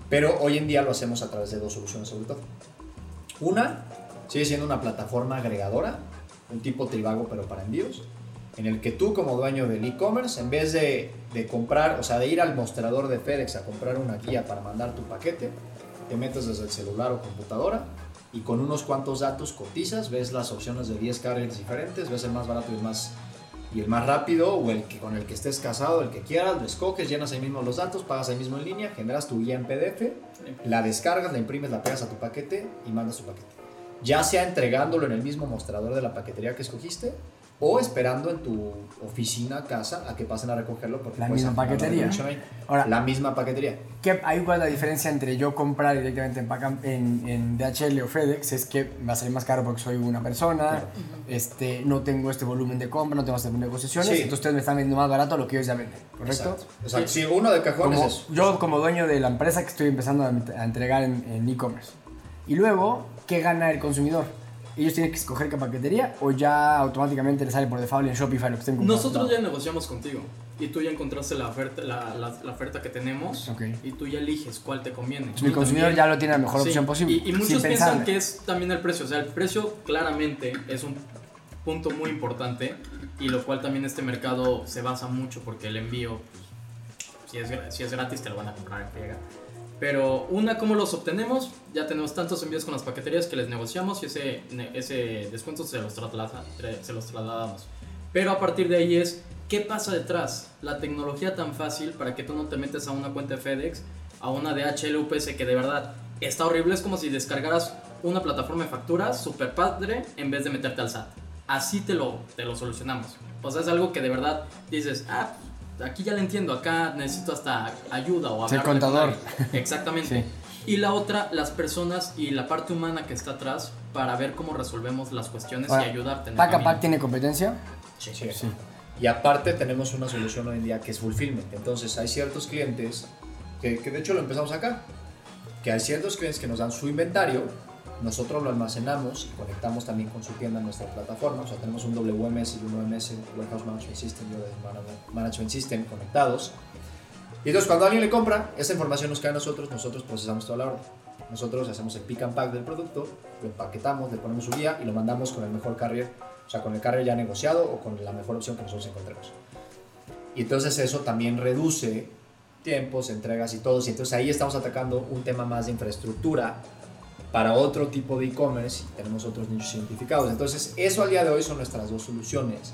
Pero hoy en día lo hacemos a través de dos soluciones sobre todo. Una sigue siendo una plataforma agregadora, un tipo tribago pero para envíos, en el que tú como dueño del e-commerce, en vez de, de comprar, o sea, de ir al mostrador de FedEx a comprar una guía para mandar tu paquete, te metes desde el celular o computadora y con unos cuantos datos cotizas, ves las opciones de 10 carriers diferentes, ves el más barato y el más, y el más rápido o el que con el que estés casado, el que quieras, lo escoges, llenas ahí mismo los datos, pagas ahí mismo en línea, generas tu guía en PDF, la descargas, la imprimes, la pegas a tu paquete y mandas tu paquete. Ya sea entregándolo en el mismo mostrador de la paquetería que escogiste o esperando en tu oficina, casa, a que pasen a recogerlo. Porque La puedes misma paquetería. ahí. Ahora- la misma paquetería. ¿Qué, hay cuál es la diferencia entre yo comprar directamente en, Pacam- en, en DHL o FedEx? Es que me va a salir más caro porque soy una persona, este, no tengo este volumen de compra, no tengo este volumen de negociaciones, Sí. entonces ustedes me están vendiendo más barato lo que ellos ya venden, ¿correcto? Exacto. Exacto. Sí, uno de cajón Como, es eso. yo como dueño de la empresa que estoy empezando a, a entregar en en e-commerce. y luego, ¿qué gana el consumidor? ¿Ellos tienen que escoger qué paquetería o ya automáticamente les sale por default en Shopify lo que estén comprando? Nosotros ya negociamos contigo y tú ya encontraste la oferta, la, la- la oferta que tenemos Ok. y tú ya eliges cuál te conviene. Entonces, Tú consumidor también- ya lo tiene la mejor Sí, opción posible. Y, y muchos piensan que es también el precio. O sea, el precio claramente es un punto muy importante y lo cual también este mercado se basa mucho porque el envío, pues, si, es, si es gratis, te lo van a comprar en friega. Pero una, ¿cómo los obtenemos? Ya tenemos tantos envíos con las paqueterías que les negociamos y ese, ese descuento se los, traslada, tra- se los trasladamos. Pero a partir de ahí es, ¿qué pasa detrás? La tecnología tan fácil para que tú no te metes a una cuenta de FedEx, a una de HL UPS que de verdad está horrible. Es como si descargaras una plataforma de facturas super padre en vez de meterte al SAT. Así te lo, te lo solucionamos. O sea, es algo que de verdad dices, ah, aquí ya lo entiendo, acá necesito hasta ayuda o Ser hablar con contador. alguien". Exactamente. Sí. Y la otra, las personas y la parte humana que está atrás para ver cómo resolvemos las cuestiones Ahora, y ayudarte. en el ¿Pack a camino. Pack tiene competencia? Sí. Sí. Y aparte tenemos una solución hoy en día que es fulfillment. Entonces hay ciertos clientes, que, que de hecho lo empezamos acá, que hay ciertos clientes que nos dan su inventario, nosotros lo almacenamos y conectamos también con su tienda en nuestra plataforma. O sea, tenemos un WMS y un OMS, Warehouse Management System y Management System conectados. Y entonces cuando alguien le compra, esa información nos cae a nosotros, nosotros procesamos toda la orden. Nosotros hacemos el pick and pack del producto, lo empaquetamos, le ponemos su guía y lo mandamos con el mejor carrier, o sea, con el carrier ya negociado o con la mejor opción que nosotros encontremos. Y entonces eso también reduce tiempos, entregas y todo. Y entonces ahí estamos atacando un tema más de infraestructura para otro tipo de e-commerce y tenemos otros nichos identificados. Entonces eso al día de hoy son nuestras dos soluciones.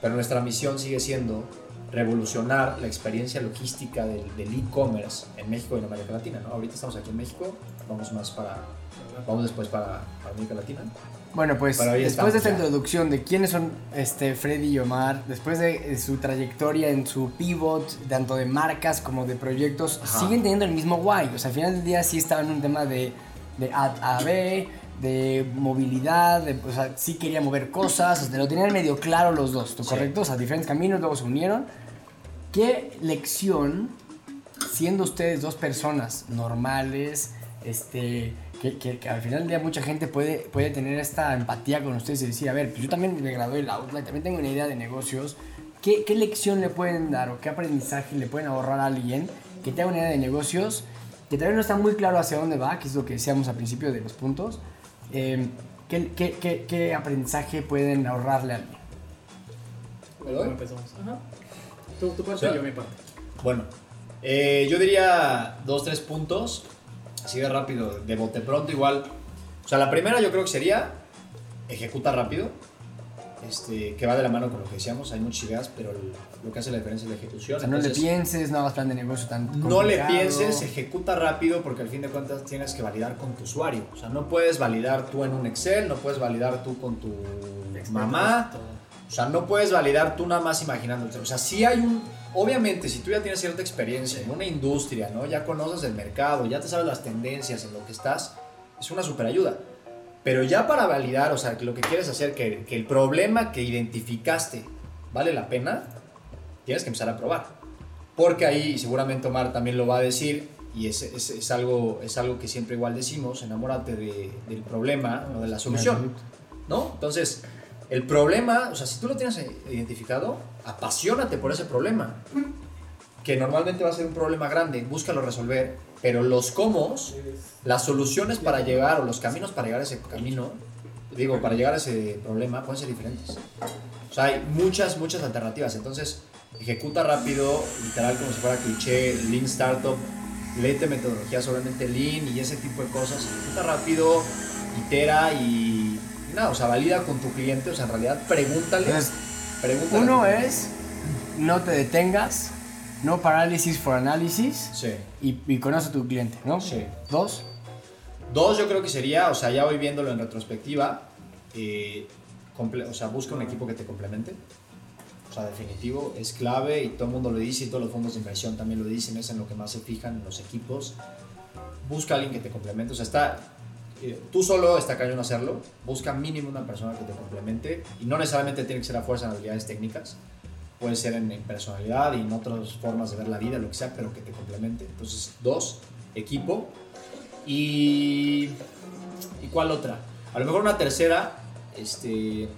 Pero nuestra misión sigue siendo revolucionar la experiencia logística del, e-commerce en México y en América Latina. ¿no? Ahorita estamos aquí en México, vamos más para, vamos después para, para América Latina. Bueno, pues después de esta ya. introducción de quiénes son este, Freddy y Omar, después de su trayectoria en su pivot, tanto de marcas como de proyectos, Ajá. siguen teniendo el mismo guay. O sea, al final del día sí estaban en un tema de, de A a B, de movilidad, de, o sea, sí quería mover cosas, o sea, lo tenían medio claro los dos, ¿tú Sí. ¿correcto? O sea, diferentes caminos, luego se unieron. ¿Qué lección, siendo ustedes dos personas normales, este, que, que- que al final del día mucha gente puede, puede tener esta empatía con ustedes y decir, a ver, pues yo también me gradué del Outlight, también tengo una idea de negocios, ¿qué, qué lección le pueden dar o qué aprendizaje le pueden ahorrar a alguien que tenga una idea de negocios, que vez no está muy claro hacia dónde va, que es lo que decíamos al principio de los puntos? Eh, ¿qué, qué, qué- qué aprendizaje pueden ahorrarle a alguien? ¿Me ¿Cómo empezamos? Ajá. Tú, tu parte, O sea, yo mi parte. Bueno, eh, yo diría dos, tres puntos, así de rápido, de bote pronto igual. O sea, la primera yo creo que sería ejecuta rápido, este, que va de la mano con lo que decíamos, hay muchas ideas, pero lo que hace la diferencia es la ejecución. O sea, no le pienses, no hagas plan de negocio tan no le complicado. pienses, ejecuta rápido porque al fin de cuentas tienes que validar con tu usuario. O sea, no puedes validar tú en un Excel, no puedes validar tú con tu mamá, o sea, no puedes validar tú nada más imaginándote. O sea, sí hay un... Obviamente, si tú ya tienes cierta experiencia en una industria, ¿no? Ya conoces el mercado, ya te sabes las tendencias en lo que estás, es una super ayuda. Pero ya para validar, o sea, lo que quieres hacer, que, que el problema que identificaste vale la pena, tienes que empezar a probar. Porque ahí, y seguramente Omar también lo va a decir, y es, es, es algo, es algo que siempre igual decimos, enamórate de- del problema, no de la solución. ¿no? Entonces, el problema, o sea, si tú lo tienes identificado, apasionate por ese problema, que normalmente va a ser un problema grande, búscalo resolver, pero los cómo, las soluciones para llegar o los caminos para llegar a ese camino, digo, para llegar a ese problema pueden ser diferentes. O sea, hay muchas, muchas alternativas, entonces ejecuta rápido, literal como si fuera cliché, Lean Startup, léete metodologías obviamente Lean y ese tipo de cosas, ejecuta rápido, itera y nada, o sea, valida con tu cliente, o sea, en realidad pregúntale. Uno es, no te detengas, no parálisis for análisis Sí. y, y conoce a tu cliente, ¿no? Sí. Dos, Dos, yo creo que sería, o sea, ya voy viéndolo en retrospectiva, eh, o sea, busca un equipo que te complemente. O sea, definitivo, es clave y todo el mundo lo dice y todos los fondos de inversión también lo dicen, es en lo que más se fijan los equipos. Busca a alguien que te complemente, o sea, está, eh, tú solo está cañón hacerlo, busca mínimo una persona que te complemente y no necesariamente tiene que ser a fuerza en habilidades técnicas, puede ser en, en personalidad y en otras formas de ver la vida, lo que sea, pero que te complemente. Entonces, dos, equipo y... ¿Y cuál otra? A lo mejor una tercera, este,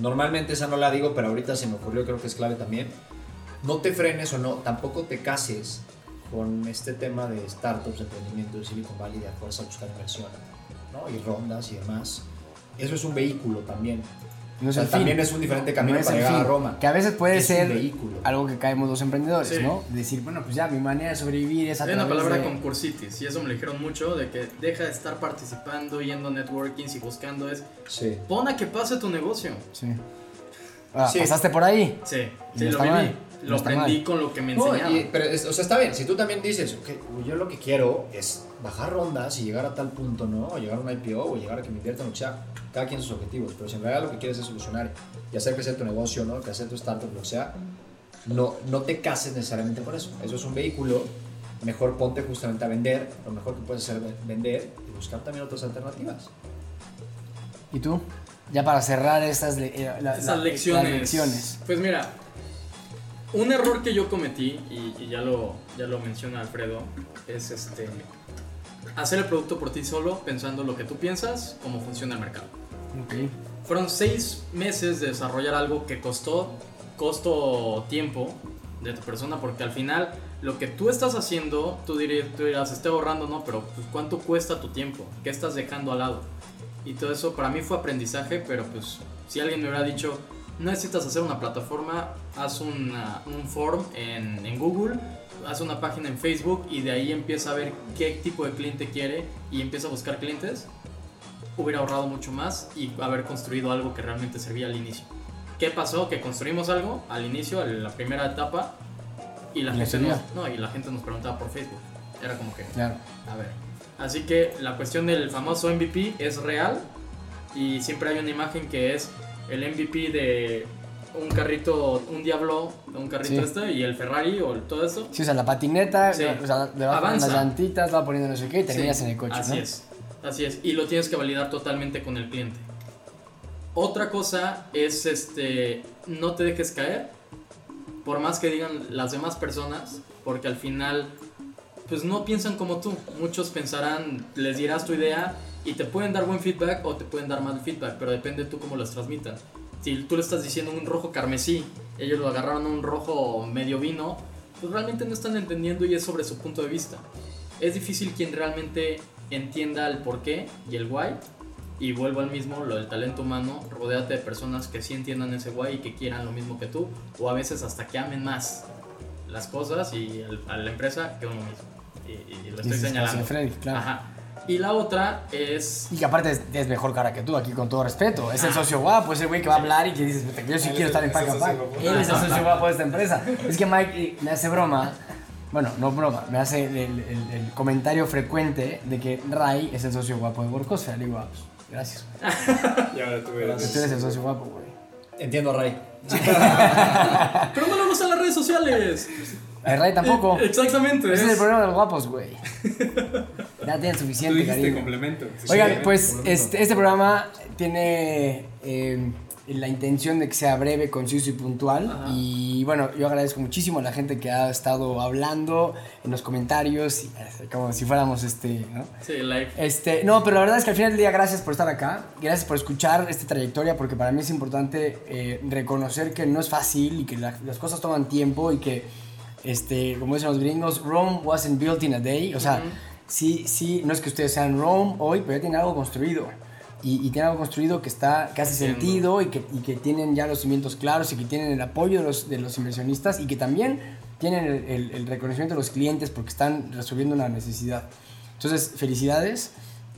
normalmente esa no la digo, pero ahorita se me ocurrió, creo que es clave también. No te frenes o no, tampoco te cases con este tema de startups, emprendimiento de Silicon Valley, de a buscar inversión, ¿no? Y rondas y demás. Eso es un vehículo también. No O es sea, el fin. también es un diferente camino No es para llegar a fin. Roma. Que a veces puede Es ser vehículo. algo que caemos los emprendedores, Sí. ¿no? Decir, bueno, pues ya mi manera de sobrevivir es a Hay una palabra de... concursitis y eso me lo dijeron mucho, de que deja de estar participando, yendo a networkings y buscando es, Sí. pon a que pase tu negocio. Sí. Ah, Sí. ¿Pasaste por ahí? Sí, sí, lo viví. mal, Lo está aprendí mal. con lo que me No, enseñaron. y- pero, es- o sea, está bien. Si tú también dices, ok, yo lo que quiero es bajar rondas y llegar a tal punto, ¿no? O llegar a un IPO o llegar a que me inviertan, o sea, cada quien sus objetivos. Pero si en realidad lo que quieres es solucionar y hacer crecer tu negocio, ¿no? Que hacer tu startup, lo que sea, no, no te cases necesariamente con eso. Eso es un vehículo. Mejor ponte justamente a vender. Lo mejor que puedes hacer es vender y buscar también otras alternativas. ¿Y tú? Ya para cerrar estas le- eh, la- Esas la- lecciones. las lecciones. Pues mira, un error que yo cometí, y, y ya, lo, ya lo menciona Alfredo, es este hacer el producto por ti solo, pensando lo que tú piensas, cómo funciona el mercado. Ok. Fueron seis meses de desarrollar algo que costó, costo tiempo de tu persona, porque al final lo que tú estás haciendo, tú dirás, tú dirás estoy ahorrando, no, pero pues, ¿cuánto cuesta tu tiempo? ¿Qué estás dejando al lado? Y todo eso para mí fue aprendizaje, pero pues si alguien me hubiera dicho, no necesitas hacer una plataforma, haz una- un form en, en Google, haz una página en Facebook y de ahí empieza a ver qué tipo de cliente quiere y empieza a buscar clientes, hubiera ahorrado mucho más y haber construido algo que realmente servía al inicio. ¿Qué pasó? Que construimos algo al inicio, en la primera etapa, y la, gente nos, no, y la gente nos preguntaba por Facebook. Era como que, Claro. a ver. Así que la cuestión del famoso MVP es real y siempre hay una imagen que es el MVP de un carrito, un Diablo, un carrito Sí. este y el Ferrari o el- todo eso. Sí, o sea, la patineta, Sí. o sea, le vas poniendo las llantitas, va poniendo no sé qué y terminas Sí, en el coche, Así ¿no? es, así es. Y lo tienes que validar totalmente con el cliente. Otra cosa es, este, no te dejes caer, por más que digan las demás personas, porque al final, pues no piensan como tú. Muchos pensarán, les dirás tu idea y te pueden dar buen feedback o te pueden dar mal feedback, pero depende tú cómo las transmitas. Si tú le estás diciendo un rojo carmesí, ellos lo agarraron a un rojo medio vino, pues realmente no están entendiendo y es sobre su punto de vista. Es difícil quien realmente entienda el por qué y el why. Y vuelvo al mismo, lo del talento humano, rodéate de personas que sí entiendan ese why y que quieran lo mismo que tú, o a veces hasta que amen más las cosas y a la empresa que uno mismo. Y, y lo estoy Dices, señalando. "José Freddy", claro. Ajá. Y la otra es Y que aparte es, es mejor cara que tú, aquí con todo respeto. Es el socio guapo, es el güey que va a hablar y que dices, "Puta, yo sí quiero es estar en Pack Pack. socio guapo. Él es el socio guapo de esta empresa. Es que Mike eh, me hace broma, bueno, no broma, me hace el, el- el comentario frecuente de que Ray es el socio guapo de Workosfera. Le digo, ah, pues, gracias. Y ahora tú eres. Tú eres el socio guapo, güey. Entiendo, Ray. Pero no le gustan las redes sociales. A Ray tampoco. Exactamente. Ese es el problema de los guapos, güey. Ya tienen Tú suficiente dijiste cariño. complemento. Oigan, pues este, este programa tiene eh, la intención de que sea breve, conciso y puntual. Ajá. Y bueno, yo agradezco muchísimo a la gente que ha estado hablando en los comentarios, eh, como si fuéramos este, ¿no? Sí, like. Este, no, pero la verdad es que al final del día, gracias por estar acá, gracias por escuchar esta trayectoria, porque para mí es importante eh, reconocer que no es fácil y que la- las cosas toman tiempo y que, este, como dicen los gringos, Rome wasn't built in a day. O sea, Ujú. sí, sí, no es que ustedes sean Rome hoy, pero ya tienen algo construido. Y, y tienen algo construido que, está, que hace Entiendo. sentido y que, y que tienen ya los cimientos claros y que tienen el apoyo de los, de los inversionistas y que también tienen el, el- el reconocimiento de los clientes porque están resolviendo una necesidad. Entonces, felicidades.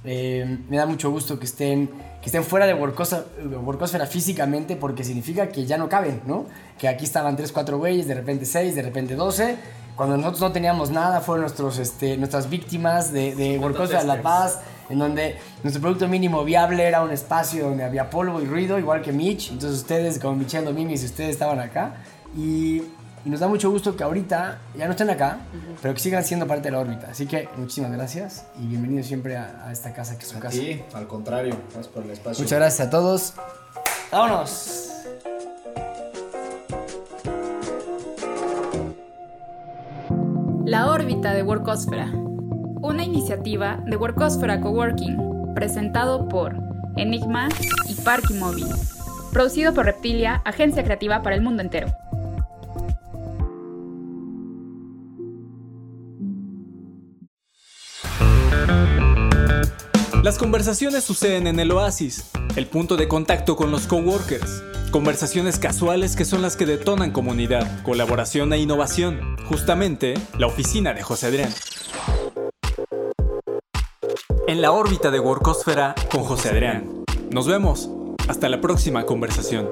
Eh, me da mucho gusto que estén, que estén fuera de Workosfera físicamente porque significa que ya no caben, ¿no? Que aquí estaban 3, 4 güeyes, de repente 6, de repente 12. cuando nosotros no teníamos nada, fueron nuestros, este, nuestras víctimas de, de Workosfera La Paz, en donde nuestro producto mínimo viable era un espacio donde había polvo y ruido, igual que Mitch. Entonces ustedes, como Michando Mimis, ustedes estaban acá. Y, y nos da mucho gusto que ahorita ya no estén acá, pero que sigan siendo parte de la órbita. Así que muchísimas gracias y bienvenidos siempre a, a esta casa que es su A casa. ti, al contrario, gracias por el espacio. Muchas gracias a todos. ¡Vámonos! La órbita de Workosfera. Una iniciativa de Workosfera Coworking, presentado por Enigma y Parky Móvil. Producido por Reptilia, agencia creativa para el mundo entero. Las conversaciones suceden en el oasis, el punto de contacto con los coworkers. Conversaciones casuales que son las que detonan comunidad, colaboración e innovación. Justamente, la oficina de José Adrián. En la órbita de Workosfera con José Adrián. Nos vemos. Hasta la próxima conversación.